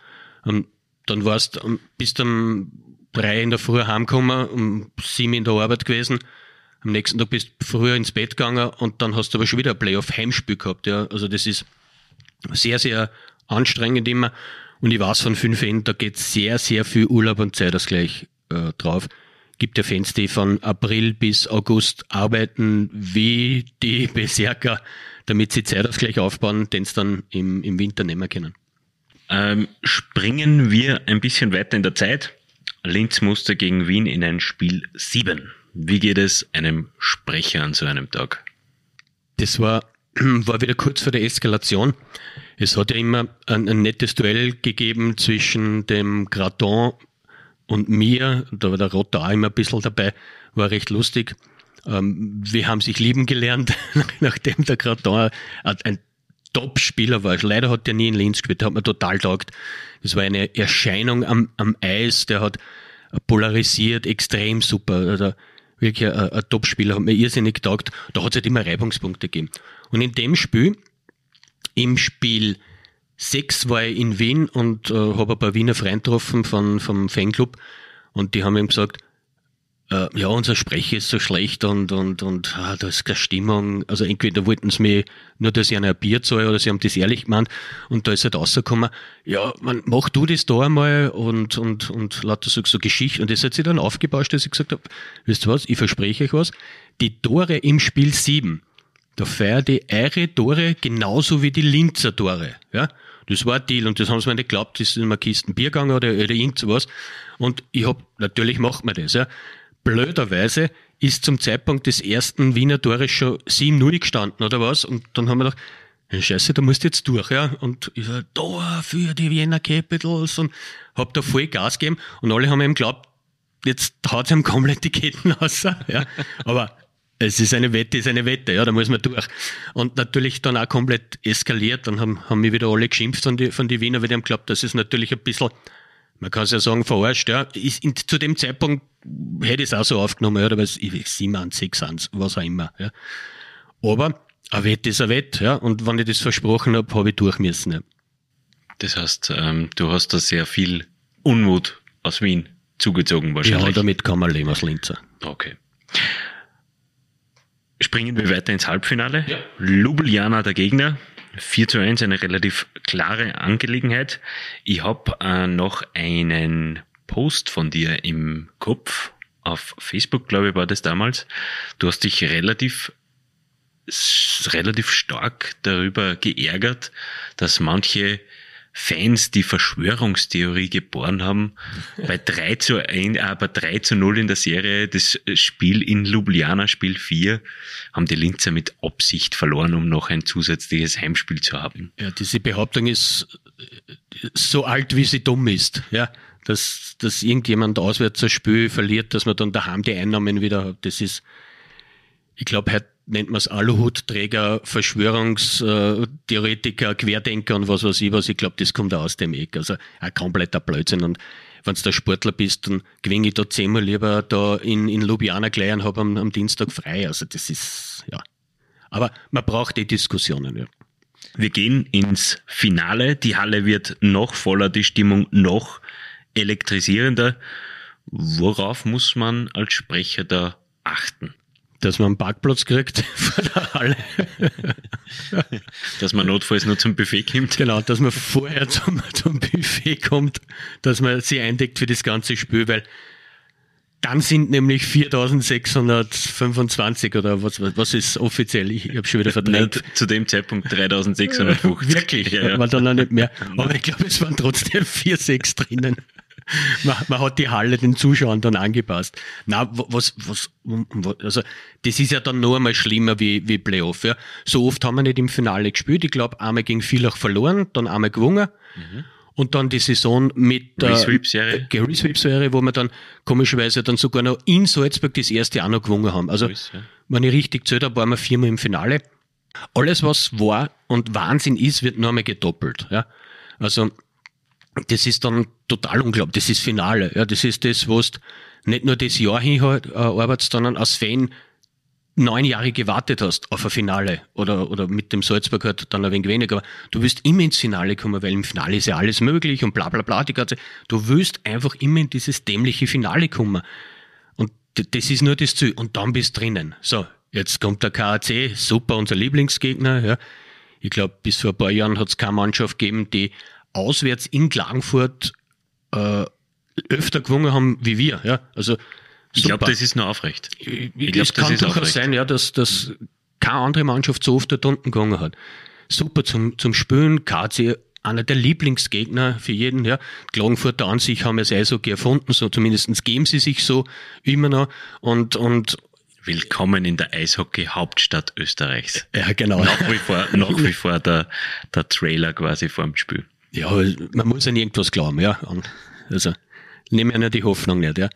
um, dann warst um, bis um drei in der Früh heimgekommen, um sieben in der Arbeit gewesen am nächsten Tag bist du früher ins Bett gegangen und dann hast du aber schon wieder ein Playoff-Heimspiel gehabt. Ja. Also das ist sehr, sehr anstrengend immer. Und ich weiß von fünf Enden, da geht sehr, sehr viel Urlaub und Zeit das gleich äh, drauf. Gibt ja Fans, die von April bis August arbeiten wie die Berserker, damit sie Zeit das gleich aufbauen, den sie dann im, im Winter nehmen können. Ähm, springen wir ein bisschen weiter in der Zeit. Linz musste gegen Wien in ein Spiel 7. Wie geht es einem Sprecher an so einem Tag? Das war, war wieder kurz vor der Eskalation. Es hat ja immer ein, ein nettes Duell gegeben zwischen dem Graton und mir. Da war der Rotter auch immer ein bisschen dabei, war recht lustig. Ähm, wir haben sich lieben gelernt, nachdem der Graton ein Top-Spieler war. Leider hat der nie in Linz gespielt, der hat mir total taugt. Das war eine Erscheinung am, am Eis, der hat polarisiert, extrem super. Also wirklich ein, ein Top-Spieler, hat mir irrsinnig getaugt. Da hat es halt immer Reibungspunkte gegeben. Und in dem Spiel, im Spiel 6 war ich in Wien und äh, habe ein paar Wiener Freunde getroffen von, vom Fanclub und die haben ihm gesagt, äh, ja, unser Sprecher ist so schlecht und, und, und ah, da ist keine Stimmung. Also entweder wollten sie mir nur, dass ich ein Bier zahle oder sie haben das ehrlich gemeint. Und da ist halt rausgekommen, ja, man, mach du das da einmal und, und, und lauter so, so Geschichte. Und das hat sich dann aufgebauscht, dass ich gesagt habe, wisst ihr was, ich verspreche euch was, die Tore im Spiel 7, da feiert die eure Tore genauso wie die Linzer Tore. Ja? Das war ein Deal und das haben sie mir nicht geglaubt, das ist immer Kisten Bier gegangen oder, oder irgend. Und ich hab, natürlich macht man das, ja. Blöderweise ist zum Zeitpunkt des ersten Wiener Tores schon 7-0 gestanden oder was und dann haben wir gedacht, Scheiße, da musst du jetzt durch, ja. Und ich sag, da für die Vienna Capitals und hab da voll Gas gegeben und alle haben eben geglaubt, jetzt haut ihm komplett die Ketten raus, ja. Aber es ist eine Wette, ist eine Wette, ja, da muss man durch. Und natürlich dann auch komplett eskaliert, dann haben, haben mich wieder alle geschimpft von die, von die Wiener, weil die haben geglaubt, das ist natürlich ein bisschen, man kann es ja sagen, verarscht, ja. Ist in, zu dem Zeitpunkt hätte ich es auch so aufgenommen, ja, aber es ist 7 an, 6 an, was auch immer, ja. Aber, ein Wett ist ein Wett, ja, und wenn ich das versprochen habe, habe ich durch müssen, ja. Das heißt, ähm, du hast da sehr viel Unmut aus Wien zugezogen wahrscheinlich. Ja, damit kann man leben als Linzer. Okay. Springen wir weiter ins Halbfinale. Ja. Ljubljana der Gegner. 4 zu 1, eine relativ klare Angelegenheit. Ich habe äh, noch einen Post von dir im Kopf. Auf Facebook, glaube ich, war das damals. Du hast dich relativ relativ stark darüber geärgert, dass manche Fans die Verschwörungstheorie geboren haben, bei 3 zu 1, aber 3 zu 0 in der Serie, das Spiel in Ljubljana, Spiel 4, haben die Linzer mit Absicht verloren, um noch ein zusätzliches Heimspiel zu haben. Ja, diese Behauptung ist so alt, wie sie dumm ist, ja. Dass, dass irgendjemand auswärts ein Spiel verliert, dass man dann daheim die Einnahmen wieder hat. Das ist, ich glaube, heute nennt man es Aluhutträger, Verschwörungstheoretiker, Querdenker und was weiß ich was. Ich glaube, das kommt auch aus dem Eck. Also ein kompletter Blödsinn. Und wenn du Sportler bist, dann gewinne ich da zehnmal lieber da in, in Ljubljana gleich und habe am, am Dienstag frei. Also das ist, ja. Aber man braucht die Diskussionen, ja. Wir gehen ins Finale. Die Halle wird noch voller, die Stimmung noch elektrisierender. Worauf muss man als Sprecher da achten? Dass man einen Parkplatz kriegt vor der Halle. dass man notfalls nur zum Buffet kommt. Genau, dass man vorher zum, zum Buffet kommt, dass man sie eindeckt für das ganze Spiel, weil dann sind nämlich 4625 oder was, was ist offiziell? Ich habe schon wieder verdrängt. zu dem Zeitpunkt 3650. Wirklich, ja, ja. war dann noch nicht mehr. Aber ich glaube, es waren trotzdem 4, 6 drinnen man, man, hat die Halle den Zuschauern dann angepasst. Na, was, was, also, das ist ja dann noch einmal schlimmer wie, wie Playoff, ja. So oft haben wir nicht im Finale gespielt. Ich glaube, einmal gegen Villach verloren, dann einmal gewonnen. Mhm. Und dann die Saison mit der Resweep-Serie, äh, Resweep-Serie, wo wir dann komischerweise dann sogar noch in Salzburg das erste auch noch gewonnen haben. Also, ist, ja. wenn ich richtig zählt habe, waren wir viermal im Finale. Alles, was war und Wahnsinn ist, wird noch einmal gedoppelt. Ja. Also das ist dann total unglaublich. Das ist Finale. Ja, das ist das, was du nicht nur das Jahr hin äh, sondern als Fan neun Jahre gewartet hast auf ein Finale oder, oder mit dem Salzburg halt dann ein wenig weniger. Aber du willst immer ins Finale kommen, weil im Finale ist ja alles möglich und bla bla bla. Die ganze, du willst einfach immer in dieses dämliche Finale kommen. Und das ist nur das Ziel. Und dann bist drinnen. So, jetzt kommt der KAC, super, unser Lieblingsgegner. Ja. Ich glaube, bis vor ein paar Jahren hat es keine Mannschaft gegeben, die auswärts in Klagenfurt äh, öfter gewonnen haben wie wir. Ja? Also ich glaube, das ist nur aufrecht. Ich, ich glaub, es kann durchaus sein, ja, dass, dass keine andere Mannschaft so oft dort unten gegangen hat. Super zum, zum Spielen, KC einer der Lieblingsgegner für jeden. Ja. Klagenfurter an sich haben es Eishockey erfunden, so zumindest geben sie sich so immer noch. Und, und Willkommen in der Eishockey-Hauptstadt Österreichs. Ja, genau. Nach wie vor, nach wie vor der, der Trailer quasi vorm Spiel. Ja, man muss an irgendwas glauben, ja. Also nehme ja nur die Hoffnung nicht, ja.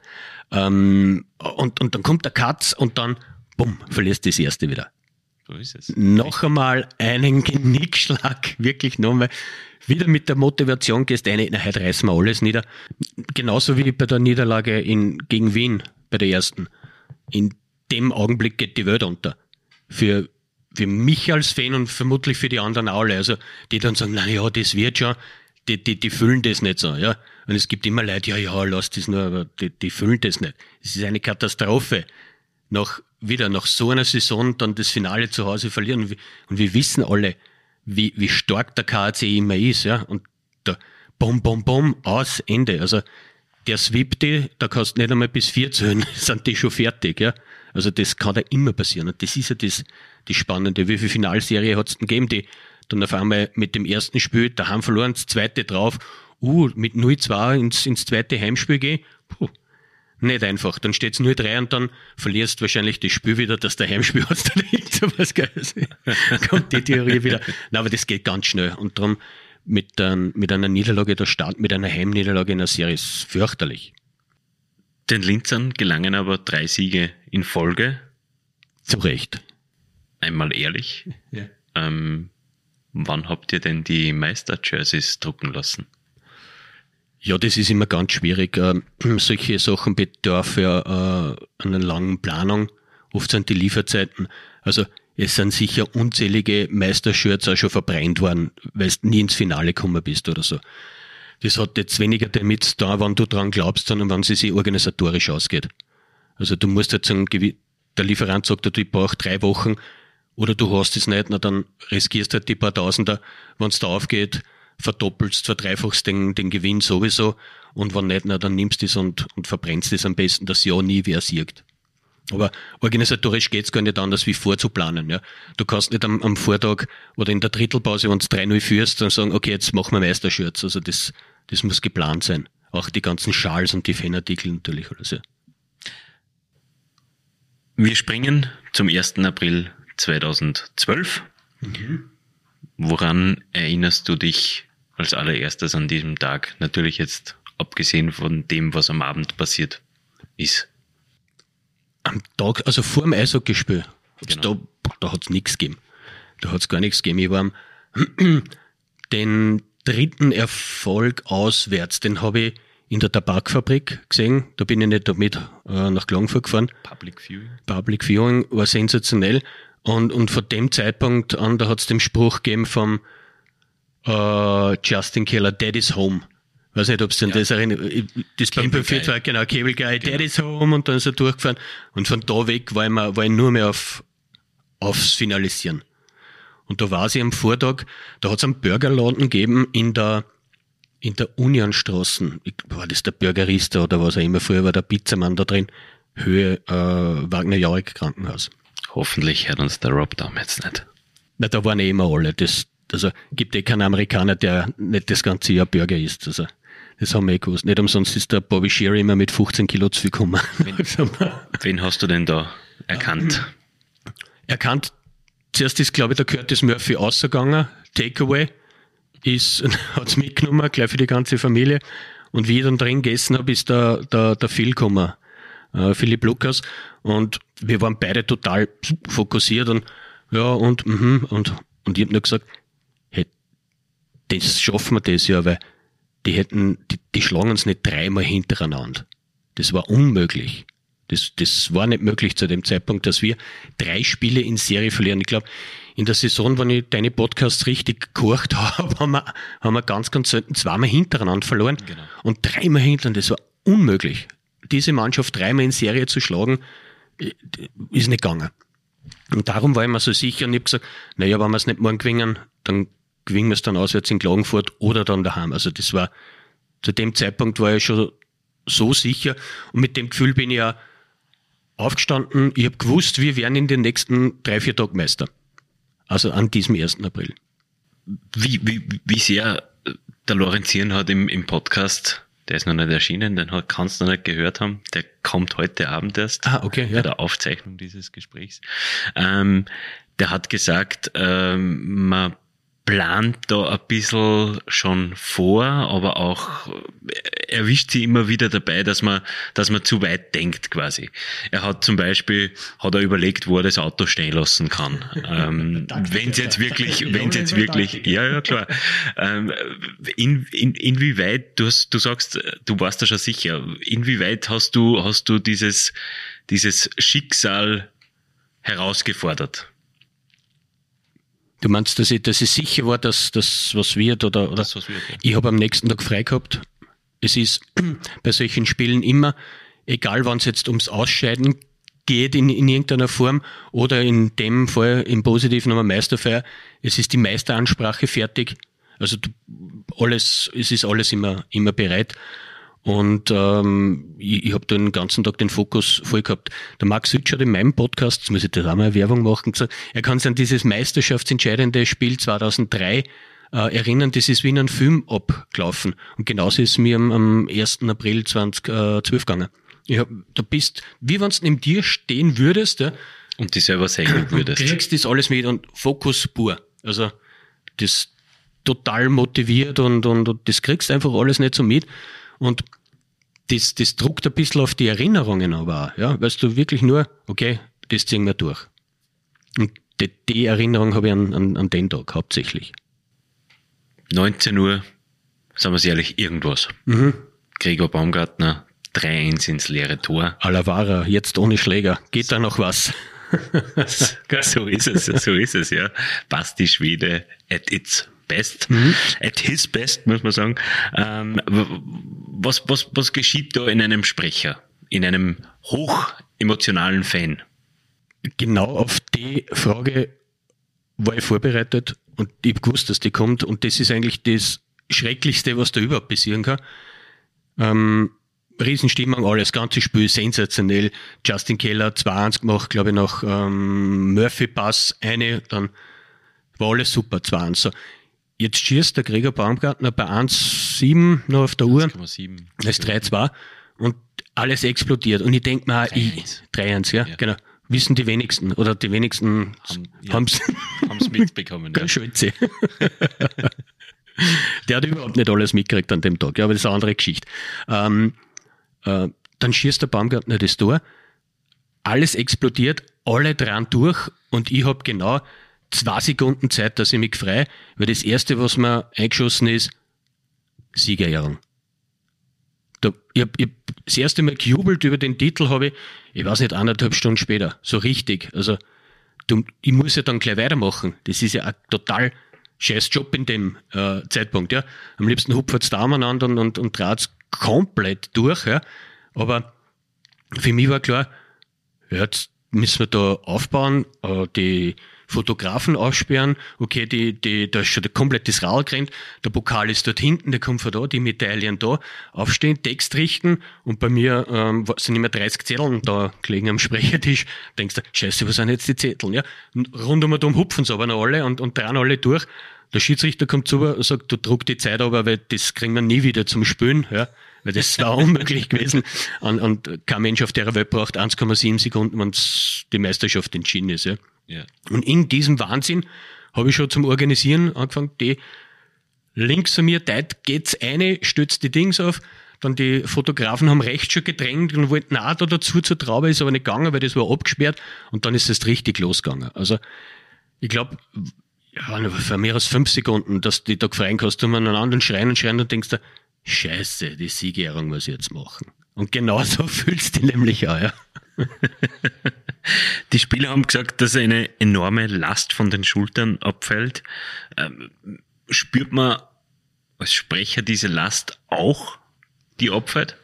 Ähm, und, und dann kommt der Katz und dann, bumm, verlierst das erste wieder. So ist es. Noch einmal einen Genickschlag, wirklich nochmal. Wieder mit der Motivation gehst eine, na, heute reißen wir alles nieder. Genauso wie bei der Niederlage in, gegen Wien, bei der ersten. In dem Augenblick geht die Welt unter. Für für mich als Fan und vermutlich für die anderen alle, also die dann sagen, na ja, das wird schon, die, die, die fühlen das nicht so, ja. Und es gibt immer Leute, ja, ja, lass das nur, aber die, die fühlen das nicht. Es ist eine Katastrophe. Nach, wieder nach so einer Saison dann das Finale zu Hause verlieren. Und wir, wissen alle, wie, wie stark der KAC immer ist, ja. Und da, bom, bom, bom, aus, Ende. Also, der Swipte, da kannst du nicht einmal bis vier zählen, sind die schon fertig, ja. Also das kann da immer passieren. Und das ist ja das, die spannende. Wie viel Finalserie hat es denn gegeben, die dann auf einmal mit dem ersten Spiel daheim verloren, das zweite drauf, uh, mit 0-2 ins, ins zweite Heimspiel gehen, puh, nicht einfach. Dann steht's 0-3 und dann verlierst wahrscheinlich das Spiel wieder, dass der Heimspiel hat da nicht so was Geiles. Kommt die Theorie wieder. Na, aber das geht ganz schnell. Und darum mit, ein, mit einer Niederlage der Start, mit einer Heimniederlage in der Serie ist fürchterlich. Den Linzern gelangen aber drei Siege in Folge. Zu Recht. Einmal ehrlich. Ja. Ähm, wann habt ihr denn die Meister-Jerseys drucken lassen? Ja, das ist immer ganz schwierig. Ähm, solche Sachen bedürfen ja äh, einer langen Planung. Oft sind die Lieferzeiten. Also es sind sicher unzählige Meistershirts auch schon verbrennt worden, weil du nie ins Finale gekommen bist oder so. Das hat jetzt weniger damit tun, wann du dran glaubst, sondern wann sie sich organisatorisch ausgeht. Also du musst jetzt sagen, der Lieferant sagt, ich brauche drei Wochen oder du hast es nicht, na dann riskierst du halt die paar Tausender, wenn es da aufgeht, verdoppelst, verdreifachst den, den Gewinn sowieso und wenn nicht, na dann nimmst du es und, und verbrennst es am besten, dass ja nie wer siegt. Aber organisatorisch geht's gar nicht anders, wie vorzuplanen. Ja. Du kannst nicht am, am Vortag oder in der Drittelpause, wenn du 3-0 führst, dann sagen, okay, jetzt machen wir Meisterschürz. Also das, das muss geplant sein. Auch die ganzen Schals und die Fanartikel natürlich alles. Ja. Wir springen zum 1. April 2012. Mhm. Woran erinnerst du dich als allererstes an diesem Tag? Natürlich jetzt abgesehen von dem, was am Abend passiert ist. Am Tag, also vor dem Eishockeyspiel, genau. da, da hat es nichts gegeben. Da hat es gar nichts gegeben. Ich war am, den dritten Erfolg auswärts, den habe ich in der Tabakfabrik gesehen. Da bin ich nicht damit äh, nach Klagenfurt gefahren. Public Viewing. Public Viewing war sensationell. Und, und von dem Zeitpunkt an, da hat es den Spruch gegeben vom äh, Justin Keller, Daddy's Home. Weiß nicht, ob es denn ja. das erinnert. Das beim Buffet war genau Cable Guy, genau. Daddy's Home und dann ist er durchgefahren. Und von da weg war ich, mal, war ich nur mehr auf, aufs Finalisieren. Und da war sie am Vortag, da hat es einen Burgerladen gegeben in der, in der Unionstraßen. War das der Burgerista oder was auch immer? Früher war der Pizzamann da drin. Höhe äh, Wagner-Jaurig Krankenhaus. Hoffentlich hört uns der Rob damals nicht. Na, da waren eh immer alle. Das, also gibt eh keinen Amerikaner, der nicht das ganze Jahr Burger isst. Also das haben wir eh gewusst. Nicht umsonst ist der Bobby Shear immer mit 15 Kilo zu viel gekommen. Wen, wen hast du denn da erkannt? Erkannt Zuerst ist, glaube ich, der Curtis Murphy ausgegangen, Takeaway, ist, hat's mitgenommen, gleich für die ganze Familie. Und wie ich dann drin gegessen habe, ist der, der, der Phil gekommen, äh, Philipp Lukas. Und wir waren beide total fokussiert und, ja, und, mhm, und, und ich habe nur gesagt, hey, das schaffen wir das ja, weil die hätten, die, die schlagen uns nicht dreimal hintereinander. Das war unmöglich. Das, das war nicht möglich zu dem Zeitpunkt, dass wir drei Spiele in Serie verlieren. Ich glaube, in der Saison, wenn ich deine Podcasts richtig gekocht habe, haben wir, haben wir ganz, ganz selten zweimal hintereinander verloren genau. und dreimal hintereinander. Das war unmöglich. Diese Mannschaft dreimal in Serie zu schlagen, ist nicht gegangen. Und darum war ich mir so sicher und ich habe gesagt, naja, wenn wir es nicht morgen gewinnen, dann gewinnen wir es dann auswärts in Klagenfurt oder dann daheim. Also das war, zu dem Zeitpunkt war ich schon so sicher und mit dem Gefühl bin ich ja aufgestanden, ich habe gewusst, wir werden in den nächsten drei, vier Tagen Meister. Also an diesem 1. April. Wie, wie, wie sehr der Lorenzieren hat im, im Podcast, der ist noch nicht erschienen, den kannst du noch nicht gehört haben, der kommt heute Abend erst ah, okay, ja. bei der Aufzeichnung dieses Gesprächs. Ähm, der hat gesagt, ähm, man plant da ein bisschen schon vor, aber auch erwischt sie immer wieder dabei, dass man, dass man zu weit denkt quasi. Er hat zum Beispiel, hat er überlegt, wo er das Auto stehen lassen kann. ähm, wenn es jetzt wirklich, wenn es jetzt wirklich, ja, ja, klar. Ähm, in, in, inwieweit, du hast, du sagst, du warst da schon sicher, inwieweit hast du, hast du dieses, dieses Schicksal herausgefordert? Du meinst, dass ich, dass ich sicher war, dass das was wird oder, oder? Das, was wird, ja. Ich habe am nächsten Tag frei gehabt. Es ist bei solchen Spielen immer, egal wann es jetzt ums Ausscheiden geht in, in irgendeiner Form oder in dem Fall im Positiven nochmal Meisterfeier, es ist die Meisteransprache fertig. Also du, alles, es ist alles immer, immer bereit. Und ähm, ich, ich habe den ganzen Tag den Fokus voll gehabt. Der Max Sütsch hat in meinem Podcast, jetzt muss ich da auch mal Werbung machen, gesagt, er kann sich an dieses meisterschaftsentscheidende Spiel 2003 äh, erinnern, das ist wie in einem Film abgelaufen. Und genauso ist es mir am, am 1. April 2012 gegangen. Ich hab, da bist, wie wenn du neben dir stehen würdest, ja, und die selber sehen würdest. Du kriegst das alles mit und Fokus pur. Also, das total motiviert und, und, und das kriegst einfach alles nicht so mit. Und das, das druckt ein bisschen auf die Erinnerungen aber auch, ja, weil du wirklich nur, okay, das ziehen wir durch. Und die, die Erinnerung habe ich an, an, an den Tag hauptsächlich. 19 Uhr, sagen wir es ehrlich, irgendwas. Mhm. Gregor Baumgartner, 3-1 ins leere Tor. Alavara, jetzt ohne Schläger. Geht da noch was? so ist es, so ist es, ja. Basti Schwede at its best, mhm. at his best, muss man sagen. Ähm, was, was, was geschieht da in einem Sprecher, in einem hochemotionalen Fan? Genau auf die Frage war ich vorbereitet und ich habe gewusst, dass die kommt und das ist eigentlich das Schrecklichste, was da überhaupt passieren kann. Ähm, Riesenstimmung, alles, ganze Spiel sensationell. Justin Keller 2-1 gemacht, glaube ich, nach ähm, Murphy Pass eine, dann war alles super, 2-1. So, jetzt schießt der Gregor Baumgartner bei 1-7 noch auf der Uhr. 1,7. Das ist 3-2 und alles explodiert. Und ich denke mir, 3-1, ja, ja, genau. Wissen die wenigsten oder die wenigsten haben es ja, mitbekommen. ja. Schulze. Der hat überhaupt nicht alles mitgekriegt an dem Tag, ja, aber das ist eine andere Geschichte. Ähm, äh, dann schießt der Baumgartner das Tor, alles explodiert, alle dran durch und ich habe genau zwei Sekunden Zeit, dass ich mich frei, weil das erste, was mir eingeschossen ist, Siegerehrung. Da, ich hab, ich hab das erste Mal gejubelt über den Titel, habe ich, ich weiß nicht, anderthalb Stunden später, so richtig. Also, du, ich muss ja dann gleich weitermachen. Das ist ja ein total scheiß Job in dem äh, Zeitpunkt. Ja. Am liebsten hupfert's da umeinander und, und, und draht's komplett durch. Ja. Aber für mich war klar, jetzt müssen wir da aufbauen, äh, die Fotografen aussperren, okay, die, die, da ist schon der komplettes Rad gerannt, der Pokal ist dort hinten, der kommt von da, die Medaillen da, aufstehen, Text richten und bei mir ähm, sind immer 30 Zettel da gelegen am Sprechertisch, denkst du, scheiße, was sind jetzt die Zettel, ja? Rund um und um hupfen sie aber noch alle und, und dran alle durch. Der Schiedsrichter kommt zu und sagt, du druck die Zeit aber, weil das kriegen wir nie wieder zum Spülen, ja? Weil das war unmöglich gewesen. Und, und kein Mensch auf der Welt braucht 1,7 Sekunden, wenn die Meisterschaft entschieden ist. Ja. Ja. Und in diesem Wahnsinn habe ich schon zum Organisieren angefangen, die links von mir, dort geht's eine, stützt die Dings auf, dann die Fotografen haben rechts schon gedrängt und wollten auch da dazu zur Traube, ist aber nicht gegangen, weil das war abgesperrt und dann ist es richtig losgegangen. Also ich glaube, ja, für mehr als fünf Sekunden, dass die da gefreien hast, um aneinander schreien und schreien und denkst du, scheiße, die Siegerehrung muss ich jetzt machen. Und genau so fühlst du dich nämlich auch, ja. Die Spieler haben gesagt, dass eine enorme Last von den Schultern abfällt. Ähm, spürt man als Sprecher diese Last auch, die abfällt?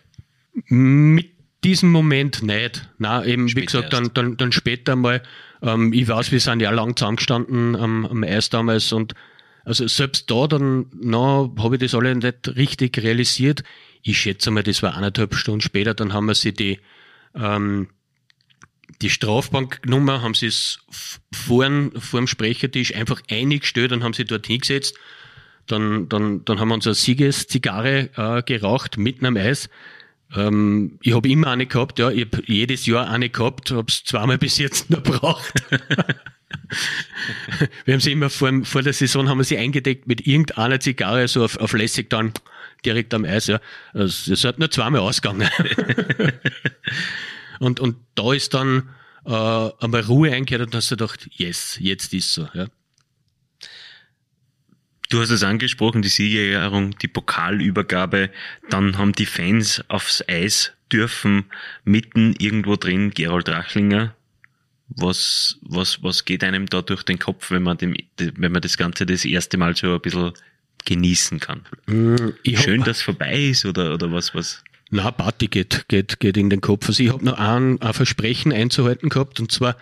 Mit diesem Moment nicht. Na, eben, später wie gesagt, dann, dann, dann später mal. Ähm, ich weiß, wir sind ja lang zusammengestanden am, am Eis damals und also selbst da dann na, habe ich das alle nicht richtig realisiert. Ich schätze mal, das war eineinhalb Stunden später, dann haben wir sie die ähm, die Strafbanknummer haben sie es vor, vor dem Sprechertisch einfach eingestellt und haben sie dort hingesetzt. Dann, dann, dann haben wir unsere Siegeszigarre äh, geraucht mitten am Eis. Ähm, ich habe immer eine gehabt, ja, ich habe jedes Jahr eine gehabt, habe es zweimal bis jetzt noch braucht. wir haben sie immer vor, vor der Saison haben wir sie eingedeckt mit irgendeiner Zigarre, so auf, auf lässig dann direkt am Eis. Ja. Also, es hat nur zweimal ausgegangen. Und, und da ist dann äh, einmal Ruhe eingekehrt und hast du gedacht, yes, jetzt ist so. Ja. Du hast es angesprochen, die Siegerehrung, die Pokalübergabe, dann haben die Fans aufs Eis dürfen, mitten irgendwo drin Gerold Rachlinger. Was, was, was geht einem da durch den Kopf, wenn man, dem, wenn man das Ganze das erste Mal so ein bisschen genießen kann? Mm, Schön, dass es vorbei ist oder, oder was, was? Na, Party geht, geht, geht in den Kopf. Also ich habe noch ein, ein Versprechen einzuhalten gehabt und zwar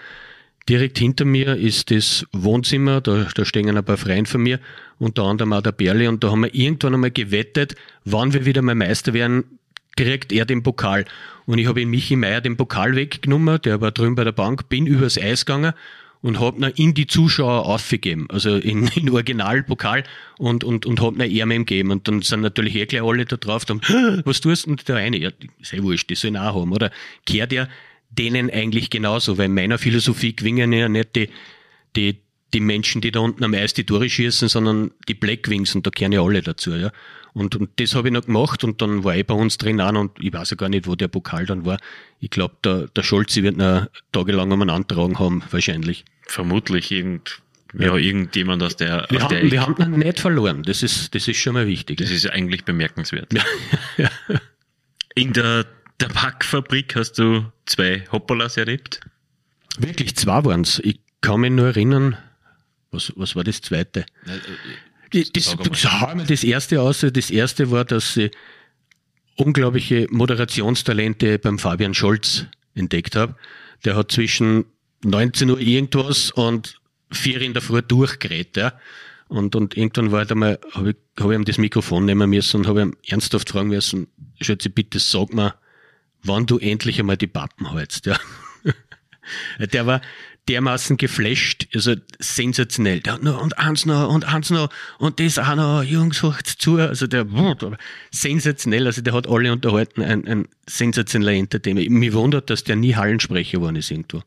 direkt hinter mir ist das Wohnzimmer, da, da stehen ein paar Freien von mir, unter anderem auch der Berli und da haben wir irgendwann einmal gewettet, wann wir wieder mal Meister werden, kriegt er den Pokal. Und ich habe in Michi Meier den Pokal weggenommen, der war drüben bei der Bank, bin übers Eis gegangen und hab ihn in die Zuschauer aufgegeben, also in, in Originalpokal und, und, und hab ihn ihm gegeben. Und dann sind natürlich eh gleich alle da drauf, dann, was tust du denn der eine? Ja, sei wurscht, die sollen auch haben, oder? Kehrt er denen eigentlich genauso, weil in meiner Philosophie gewinnen ja nicht die, die, die Menschen, die da unten am Eis die Tore schießen, sondern die Blackwings und da kehren ja alle dazu, ja. Und, und das habe ich noch gemacht und dann war ich bei uns drin an und ich weiß ja gar nicht, wo der Pokal dann war. Ich glaube, der, der Scholzi wird noch tagelang um einen antragen haben, wahrscheinlich. Vermutlich irgend, ja, ja irgendjemand aus der. Wir, aus haben, der wir haben ihn nicht verloren. Das ist, das ist schon mal wichtig. Das ist eigentlich bemerkenswert. ja. In der Tabakfabrik hast du zwei Hoppalas erlebt? Wirklich, zwei waren's. Ich kann mich nur erinnern, was, was war das zweite? Nein, das, das, das, das erste aus. Das erste war, dass sie unglaubliche Moderationstalente beim Fabian Scholz entdeckt habe. Der hat zwischen 19 Uhr irgendwas und vier in der Früh durchgerät, ja. Und, und irgendwann war da mal, habe ich, hab ich ihm das Mikrofon nehmen müssen und habe ihm ernsthaft fragen müssen, Schätze, bitte sag mir, wann du endlich einmal die Pappen hältst, ja. der war, dermaßen geflasht, also sensationell. Der hat noch und eins noch und eins noch und das auch noch, Jungs, hört zu. Also der sensationell, also der hat alle unterhalten, ein, ein sensationeller Entertainer. Mich wundert, dass der nie Hallensprecher geworden ist irgendwo.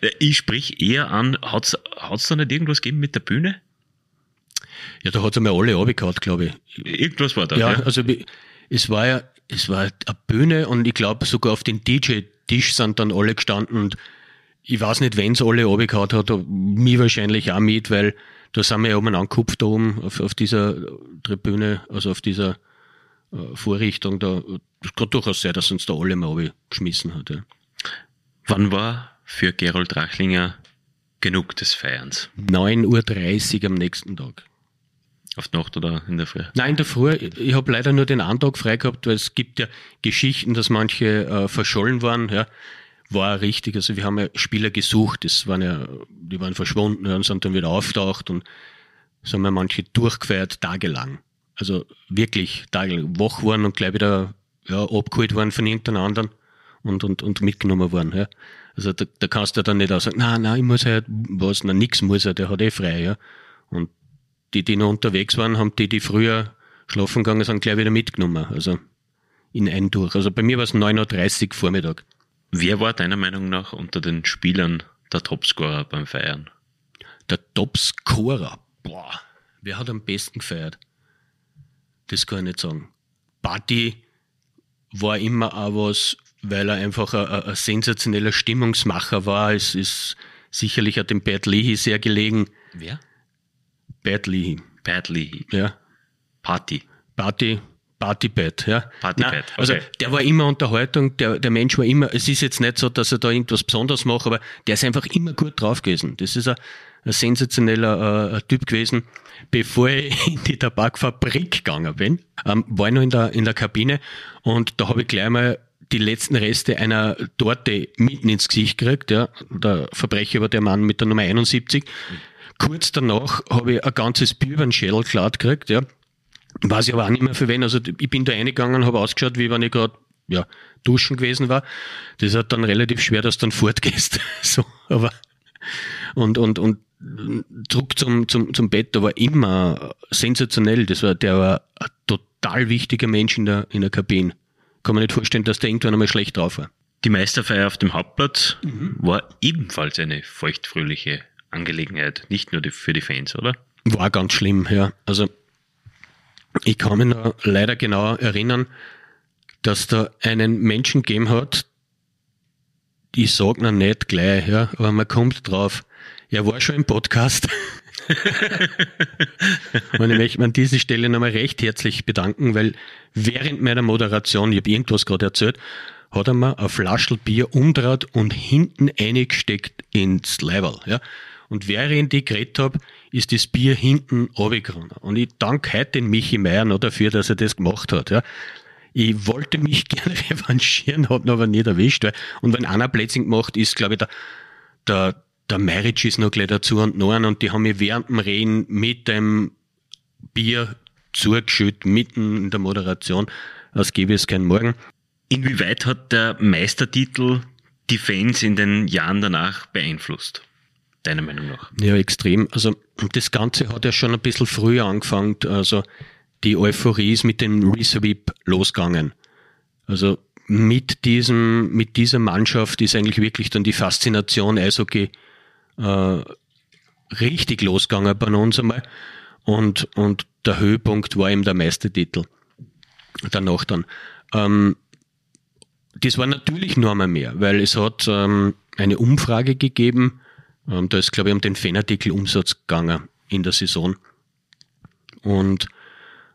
Äh, ich sprich eher an, hat's, hat's da nicht irgendwas gegeben mit der Bühne? Ja, da hat's einmal alle abgehauen, glaube ich. Irgendwas war da. Ja, ja, also es war ja, es war eine Bühne und ich glaube sogar auf den DJ-Tisch sind dann alle gestanden und ich weiß nicht, wenn es alle runtergehauen hat, mir wahrscheinlich auch mit, weil da sind wir ja oben angekupft da oben auf, auf dieser Tribüne, also auf dieser äh, Vorrichtung. Da, das kann durchaus sein, dass uns da alle mal geschmissen hat. Ja. Wann war für Gerold Rachlinger genug des Feierns? 9.30 Uhr am nächsten Tag. Auf die Nacht oder in der Früh? Nein, in der Früh. Ich habe leider nur den Tag frei gehabt, weil es gibt ja Geschichten, dass manche äh, verschollen waren. Ja war richtig. Also wir haben ja Spieler gesucht, das waren ja, die waren verschwunden und sind dann wieder auftaucht und so haben wir manche durchgefeiert, tagelang. Also wirklich tagelang, wach waren und gleich wieder ja, abgeholt worden von irgendeinem anderen und, und, und mitgenommen worden. Ja. Also da, da kannst du dann nicht auch sagen, nein, nein, ich muss halt was, na nix muss er, der hat eh frei. Ja. Und die, die noch unterwegs waren, haben die, die früher schlafen gegangen sind, gleich wieder mitgenommen. Also in einen durch. Also bei mir war es 9.30 Uhr Vormittag. Wer war deiner Meinung nach unter den Spielern der Topscorer beim Feiern? Der Topscorer? Boah, wer hat am besten gefeiert? Das kann ich nicht sagen. Party war immer auch was, weil er einfach ein, sensationeller Stimmungsmacher war. Es ist sicherlich hat dem Bert Leahy sehr gelegen. Wer? Bert Leahy. Bert Leahy. Ja. Party. Party Partybett, ja. Partybett, okay. Also der war immer Unterhaltung, der, der Mensch war immer, es ist jetzt nicht so, dass er da irgendwas Besonderes macht, aber der ist einfach immer gut drauf gewesen. Das ist ein, ein sensationeller äh, Typ gewesen. Bevor ich in die Tabakfabrik gegangen bin, ähm, war ich noch in der, in der Kabine und da habe ich gleich mal die letzten Reste einer Torte mitten ins Gesicht gekriegt. Ja. Der Verbrecher war der Mann mit der Nummer 71. Kurz danach habe ich ein ganzes Bier über den Schädel glatt gekriegt. Ja. Weiß ich aber auch nicht mehr für wen. Also ich bin da reingegangen, habe ausgeschaut, wie wenn ich gerade ja, duschen gewesen war. Das hat dann relativ schwer, dass du dann fortgehst. so, aber und, und, und zurück zum, zum, zum Bett, da war immer sensationell. Das war, der war ein total wichtiger Mensch in der, in der Kabine. Kann man nicht vorstellen, dass der irgendwann einmal schlecht drauf war. Die Meisterfeier auf dem Hauptplatz mhm. war ebenfalls eine feuchtfröhliche Angelegenheit, nicht nur die, für die Fans, oder? War ganz schlimm, ja. Also ich kann mich noch leider genau erinnern, dass da einen Menschen gegeben hat, ich sag noch nicht gleich, ja, aber man kommt drauf. Er war schon im Podcast. und ich möchte mir an dieser Stelle nochmal recht herzlich bedanken, weil während meiner Moderation, ich habe irgendwas gerade erzählt, hat er mir ein Flaschel Bier umdraht und hinten eingesteckt ins Level. Ja. Und während ich geredet habe, ist das Bier hinten runtergegangen. Und ich danke heute den Michi Meier noch dafür, dass er das gemacht hat. Ja. Ich wollte mich gerne revanchieren, habe ihn aber nicht erwischt. Weil, und wenn einer Plätzchen gemacht ist, glaube ich, der, der, der Meritsch ist noch gleich dazu und noch und die haben mich während dem Reden mit dem Bier zugeschüttet, mitten in der Moderation. Als gäbe es keinen Morgen. Inwieweit hat der Meistertitel die Fans in den Jahren danach beeinflusst? Deiner Meinung nach? Ja, extrem. Also das Ganze hat ja schon ein bisschen früher angefangen. Also die Euphorie ist mit dem Resweep losgegangen. Also mit diesem, mit dieser Mannschaft ist eigentlich wirklich dann die Faszination Eishockey äh, richtig losgegangen bei uns einmal. Und, und der Höhepunkt war eben der Meistertitel. Danach dann. Ähm, das war natürlich nur einmal mehr, weil es hat ähm, eine Umfrage gegeben, ähm, da ist, glaube ich, um den Fanartikel-Umsatz gegangen in der Saison. Und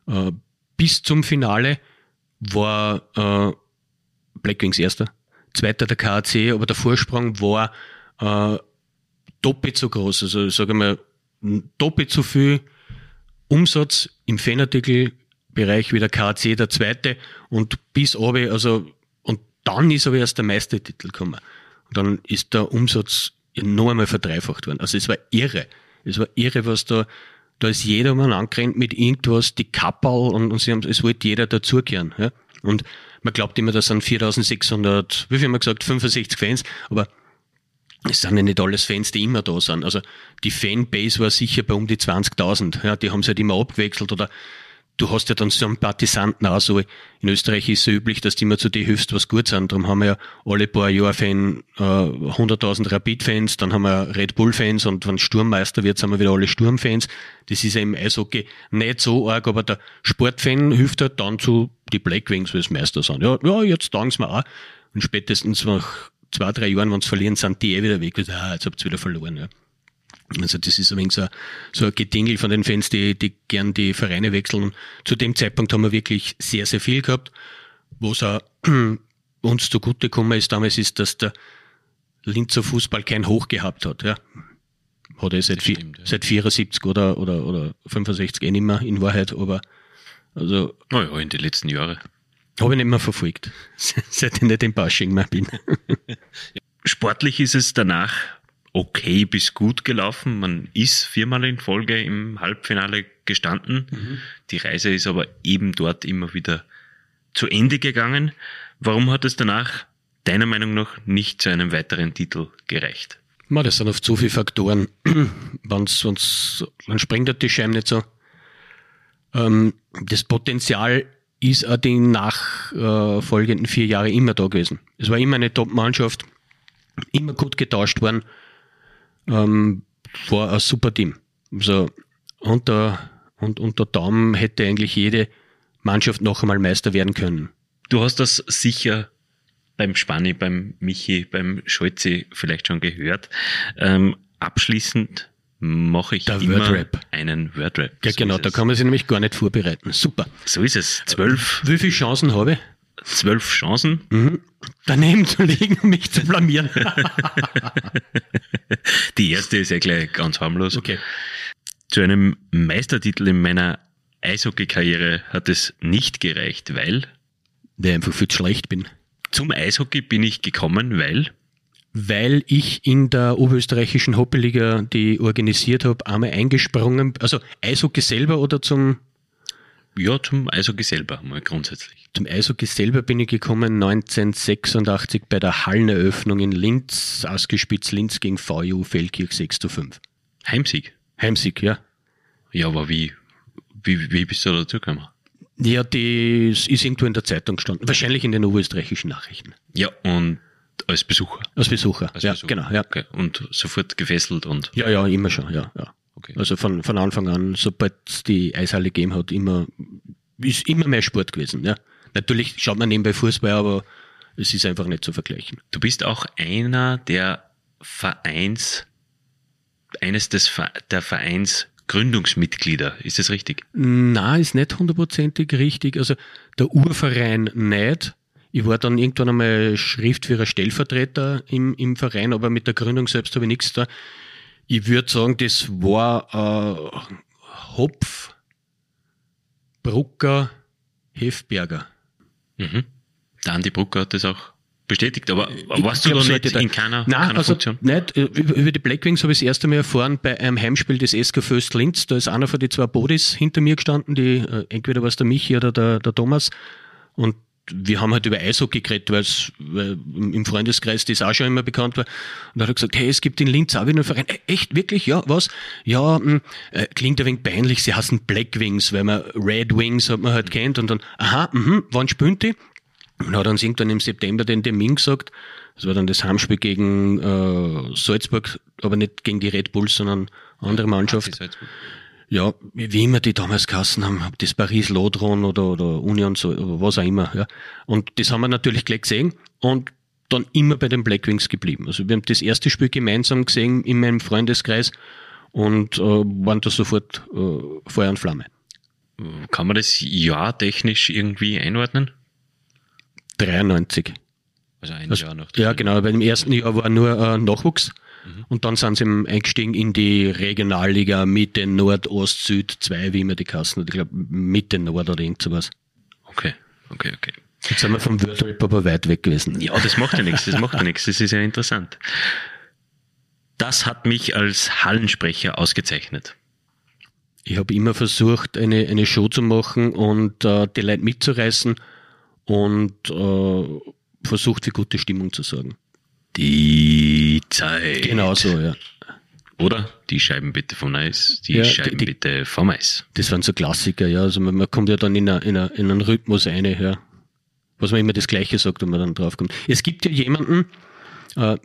äh, bis zum Finale war äh, Blackwings erster, zweiter der KAC, aber der Vorsprung war äh, doppelt so groß. Also sage mal, doppelt so viel Umsatz im Fanartikelbereich wie der KAC, der zweite und bis oben, also und dann ist aber erst der Meistertitel gekommen. Und dann ist der Umsatz noch einmal verdreifacht worden. Also es war irre. Es war irre, was da, da ist jeder mal angerannt mit irgendwas, die Kappel und, und sie haben, es wollte jeder dazugehören. Ja? Und man glaubt immer, das sind 4600, wie viel haben wir gesagt, 65 Fans, aber es sind ja nicht alles Fans, die immer da sind. Also die Fanbase war sicher bei um die 20.000. Ja, die haben sich halt immer abgewechselt oder du hast ja dann so einen Partisanten auch so. In Österreich ist es so üblich, dass die immer zu dir hilfst, was gut sind. Darum haben wir ja alle paar Jahre Fan, äh, 100.000 Rapid-Fans, dann haben wir Red Bull-Fans und wenn Sturmmeister wird, sind wir wieder alle Sturm-Fans. Das ist ja im Eishockey nicht so arg, aber der Sportfan hilft halt dann zu die Blackwings, weil es Meister sind. Ja, ja jetzt danken wir auch. Und spätestens nach zwei, drei Jahren, wenn sie verlieren, sind die eh wieder weg. Ah, jetzt habt ihr wieder verloren. Ja. Also das ist ein wenig so, so ein Gedingel von den Fans, die, die gern die Vereine wechseln. Zu dem Zeitpunkt haben wir wirklich sehr, sehr viel gehabt. Was auch uns zugute gekommen ist damals, ist, dass der Linzer Fußball kein Hoch gehabt hat. Ja. Hat er seit, stimmt, ja. seit 74 oder, oder, oder 65 eh nicht mehr in Wahrheit, aber also. Naja, in den letzten Jahren. Habe ich nicht mehr verfolgt, seit ich nicht im Bashing mehr bin. Sportlich ist es danach okay bis gut gelaufen. Man ist viermal in Folge im Halbfinale gestanden. Mhm. Die Reise ist aber eben dort immer wieder zu Ende gegangen. Warum hat es danach deiner Meinung nach nicht zu einem weiteren Titel gereicht? das sind oft so viele Faktoren. wenn's, wenn's, man springt halt die Scheibe nicht so. Ähm, das Potenzial ist auch die nachfolgenden vier Jahre immer da gewesen. Es war immer eine Top-Mannschaft, immer gut getauscht worden ähm, war ein super Team. Also unter, und unter Daumen hätte eigentlich jede Mannschaft noch einmal Meister werden können. Du hast das sicher beim Spanni, beim Michi, beim Scholzi vielleicht schon gehört. Ähm, abschließend mache ich Der immer Wordrap. einen Wordrap. Ja, so genau, da kann man sich nämlich gar nicht vorbereiten. Super. So ist es. Zwölf. Wie viele Chancen habe ich? Zwölf Chancen. Mhm. Daneben zu liegen und mich zu blamieren. Die erste ist ja gleich ganz harmlos. Okay. Zu einem Meistertitel in meiner Eishockey-Karriere hat es nicht gereicht, weil. Weil ich einfach viel zu schlecht bin. Zum Eishockey bin ich gekommen, weil. Weil ich in der oberösterreichischen Hockeyliga, die organisiert habe, einmal eingesprungen, also Eishockey selber oder zum ja, zum Eishockey selber mal grundsätzlich. Zum Eishockey selber bin ich gekommen 1986 bei der Halleneröffnung in Linz, ausgespitzt Linz gegen VU Feldkirch 6 zu 5. Heimsieg? Heimsieg, ja. Ja, aber wie, wie, wie bist du da dazu gekommen? Ja, die ist irgendwo in der Zeitung gestanden. Wahrscheinlich in den oberösterreichischen Nachrichten. Ja, und als Besucher? Als Besucher, als ja, Besucher. genau. Ja. Okay. Und sofort gefesselt und? Ja, ja, immer schon, ja, ja. Okay. Also von, von Anfang an, sobald es die Eishalle gegeben hat, immer, ist immer mehr Sport gewesen. Ja. Natürlich schaut man nebenbei Fußball, aber es ist einfach nicht zu vergleichen. Du bist auch einer der Vereins, eines des, der Vereins Gründungsmitglieder. Ist das richtig? Na, ist nicht hundertprozentig richtig. Also der Urverein nicht. Ich war dann irgendwann einmal Schriftführer Stellvertreter im, im Verein, aber mit der Gründung selbst habe ich nichts da. Ich würde sagen, das war äh, Hopf, Brucker, Hefberger. Mhm. Der Andi Brucker hat das auch bestätigt, aber Ich- warst du glaub, nicht in keiner, Nein, keiner also Funktion? nicht. Äh, Über die Blackwings habe ich das erste Mal erfahren bei einem Heimspiel des SK Föst Linz. Da ist einer von den zwei Bodis hinter mir gestanden, die, äh, entweder war es der Michi oder der, der Thomas. Und wir haben halt über Eishockey geredet, weil es im Freundeskreis das auch schon immer bekannt war. Und da hat er gesagt, hey, es gibt in Linz auch wieder einen Verein. Echt, wirklich? Ja, was? Ja, mh, hm, äh, klingt ein wenig peinlich, sie heißen Black Wings, weil man Red Wings hat man halt kennt und dann, aha, mh, wann spielt die? Und hat uns irgendwann im September den Termin gesagt. Das war dann das Heimspiel gegen äh, Salzburg, aber nicht gegen die Red Bulls, sondern andere Mannschaft. Ja, wie immer die damals Kassen haben, ob das Paris Lodron oder, oder Union, so, oder was auch immer. Ja. Und das haben wir natürlich gleich gesehen und dann immer bei den Blackwings geblieben. Also wir haben das erste Spiel gemeinsam gesehen in meinem Freundeskreis und äh, waren da sofort äh, Feuer und Flamme. Kann man das Jahr technisch irgendwie einordnen? 93. Also ein also, Jahr noch. Ja, genau. Bei dem ersten Jahr war nur äh, Nachwuchs. Mhm. Und dann sind sie eingestiegen in die Regionalliga Mitte, Nord, Ost, Süd 2, wie immer die Kassen. Ich glaube Mitte, Nord oder irgend sowas. Okay, okay, okay. Jetzt sind wir vom Wordrap aber weit weg gewesen. Ja, das macht ja nichts, das macht ja nichts, das ist ja interessant. Das hat mich als Hallensprecher ausgezeichnet. Ich habe immer versucht, eine, eine Show zu machen und äh, die Leute mitzureißen und äh, versucht für gute Stimmung zu sorgen. Die Zeit. Genau so, ja. Oder die Scheiben bitte vom Eis, die ja, Scheiben die, bitte vom Eis. Das waren so Klassiker, ja. Also man, man kommt ja dann in, a, in, a, in einen Rhythmus rein, ja. Was man immer das Gleiche sagt, wenn man dann draufkommt. Es gibt ja jemanden, äh,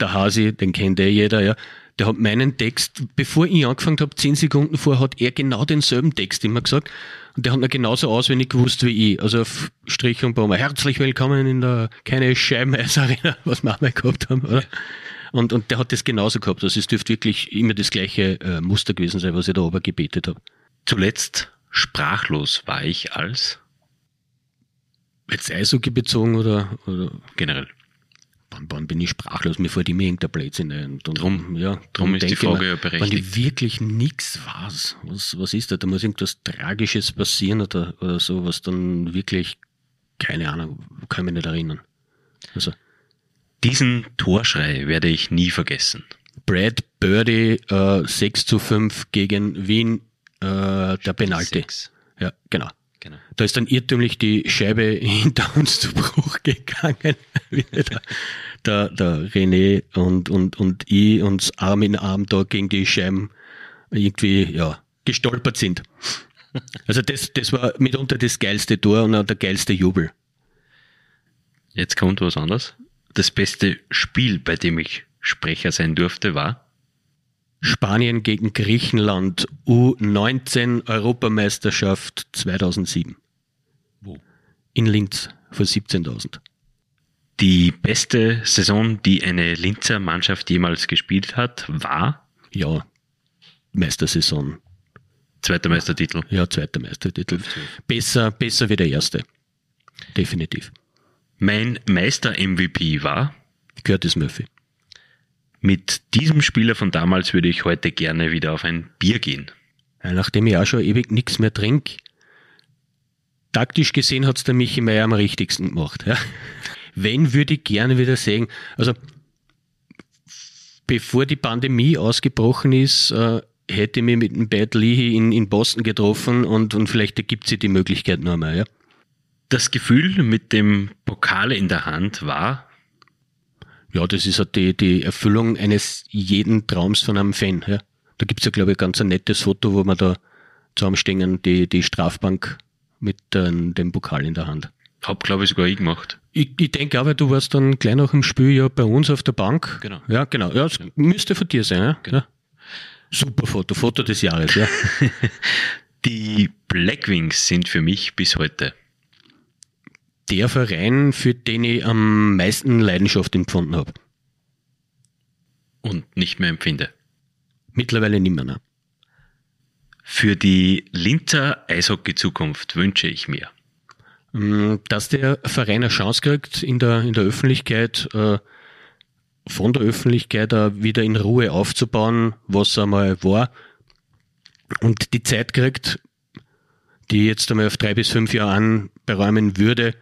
der Hasi, den kennt eh jeder, ja, der hat meinen Text, bevor ich angefangen habe, zehn Sekunden vor, hat er genau denselben Text immer gesagt. Und der hat mir genauso auswendig gewusst wie ich. Also auf Strich und Baum. Herzlich willkommen in der keine Scheibeneisarena, was wir auch mal gehabt haben, oder? Und, und der hat das genauso gehabt. Also es dürfte wirklich immer das gleiche äh, Muster gewesen sein, was ich da oben gebetet habe. Zuletzt sprachlos war ich als jetzt Eishockey bezogen oder, oder generell? Wann, wann bin ich sprachlos, mir fällt immer irgendein Blödsinn ein. Und, drum, ja, drum ist die Frage ja berechtigt. Wenn ich wirklich nichts weiß, was, was ist da? Da muss irgendwas Tragisches passieren oder, oder so, was dann wirklich, keine Ahnung, kann ich mich nicht erinnern. Also. Diesen Torschrei werde ich nie vergessen. Brad Birdie äh, 6 zu 5 gegen Wien, äh, der Penalty. Ja, genau. Genau. Da ist dann irrtümlich die Scheibe hinter uns zu Bruch gegangen. der, der, René und, und, und ich uns Arm in Arm da gegen die Scheiben irgendwie ja, gestolpert sind. Also das, das war mitunter das geilste Tor und auch der geilste Jubel. Jetzt kommt was anderes. Das beste Spiel, bei dem ich Sprecher sein durfte, war? Spanien gegen Griechenland U19 Europameisterschaft 2007. Wo? In Linz vor 17.000. Die beste Saison, die eine Linzer Mannschaft jemals gespielt hat, war? Ja, Meistersaison. Zweiter Meistertitel. Ja, zweiter Meistertitel. Besser, besser wie der erste. Definitiv. Mein Meister-MVP war? Curtis Murphy. Mit diesem Spieler von damals würde ich heute gerne wieder auf ein Bier gehen. Nachdem ich auch schon ewig nichts mehr trinke, taktisch gesehen hat's der Michi Meier am richtigsten gemacht. Ja. Wenn würde ich gerne wieder sehen, also bevor die Pandemie ausgebrochen ist, äh, hätte ich mich mit dem Bad Leahy in, in Boston getroffen und, und vielleicht ergibt sich die Möglichkeit noch einmal. Ja. Das Gefühl mit dem Pokal in der Hand war, ja, das ist halt die, die Erfüllung eines jeden Traums von einem Fan. Ja. Da gibt's ja, glaube ich, ganz ein nettes Foto, wo man da zusammenstehen, die, die Strafbank mit äh, dem Pokal in der Hand. Hab, glaube ich, sogar ich gemacht. Ich, ich denke aber, du warst dann gleich nach dem Spiel ja bei uns auf der Bank. Genau. Ja, genau. Ja, das ja. müsste von dir sein, ja? Genau. ja. Super Foto, Foto des Jahres, ja. Die Blackwings sind für mich bis heute der Verein, für den ich am meisten Leidenschaft empfunden habe. Und nicht mehr empfinde. Mittlerweile nicht mehr. Ne? Für die Linzer Eishockey-Zukunft wünsche ich mir. Mm, dass der Verein eine Chance kriegt, in der, in der Öffentlichkeit, äh, von der Öffentlichkeit wieder in Ruhe aufzubauen, was einmal war. Und die Zeit kriegt, die jetzt einmal auf drei bis fünf Jahre anberäumen würde,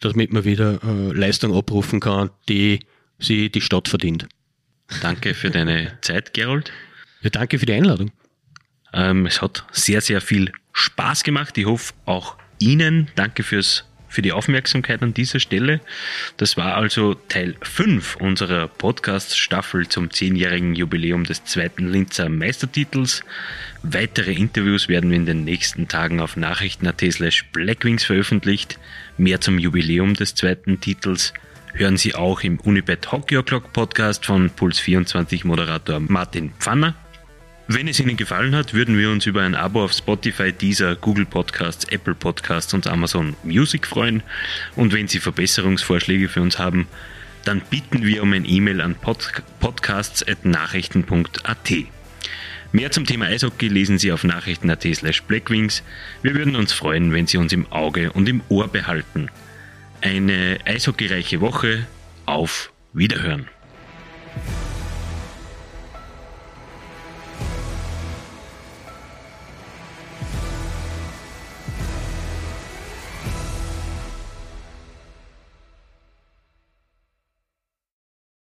damit man wieder äh, Leistung abrufen kann, die sie die Stadt verdient. Danke für deine Zeit, Gerold. Ja, danke für die Einladung. Ähm, es hat sehr, sehr viel Spaß gemacht. Ich hoffe auch Ihnen. Danke fürs für die Aufmerksamkeit an dieser Stelle. Das war also Teil 5 unserer Podcast-Staffel zum 10-jährigen Jubiläum des zweiten Linzer Meistertitels. Weitere Interviews werden wir in den nächsten Tagen auf nachrichten.at slash blackwings veröffentlicht. Mehr zum Jubiläum des zweiten Titels hören Sie auch im Unibet Hockey O'Clock Podcast von Puls24 Moderator Martin Pfanner. Wenn es Ihnen gefallen hat, würden wir uns über ein Abo auf Spotify, Deezer, Google Podcasts, Apple Podcasts und Amazon Music freuen. Und wenn Sie Verbesserungsvorschläge für uns haben, dann bitten wir um ein E-Mail an pod podcasts.nachrichten.at. Mehr zum Thema Eishockey lesen Sie auf nachrichten.at slash blackwings. Wir würden uns freuen, wenn Sie uns im Auge und im Ohr behalten. Eine eishockeyreiche Woche. Auf Wiederhören.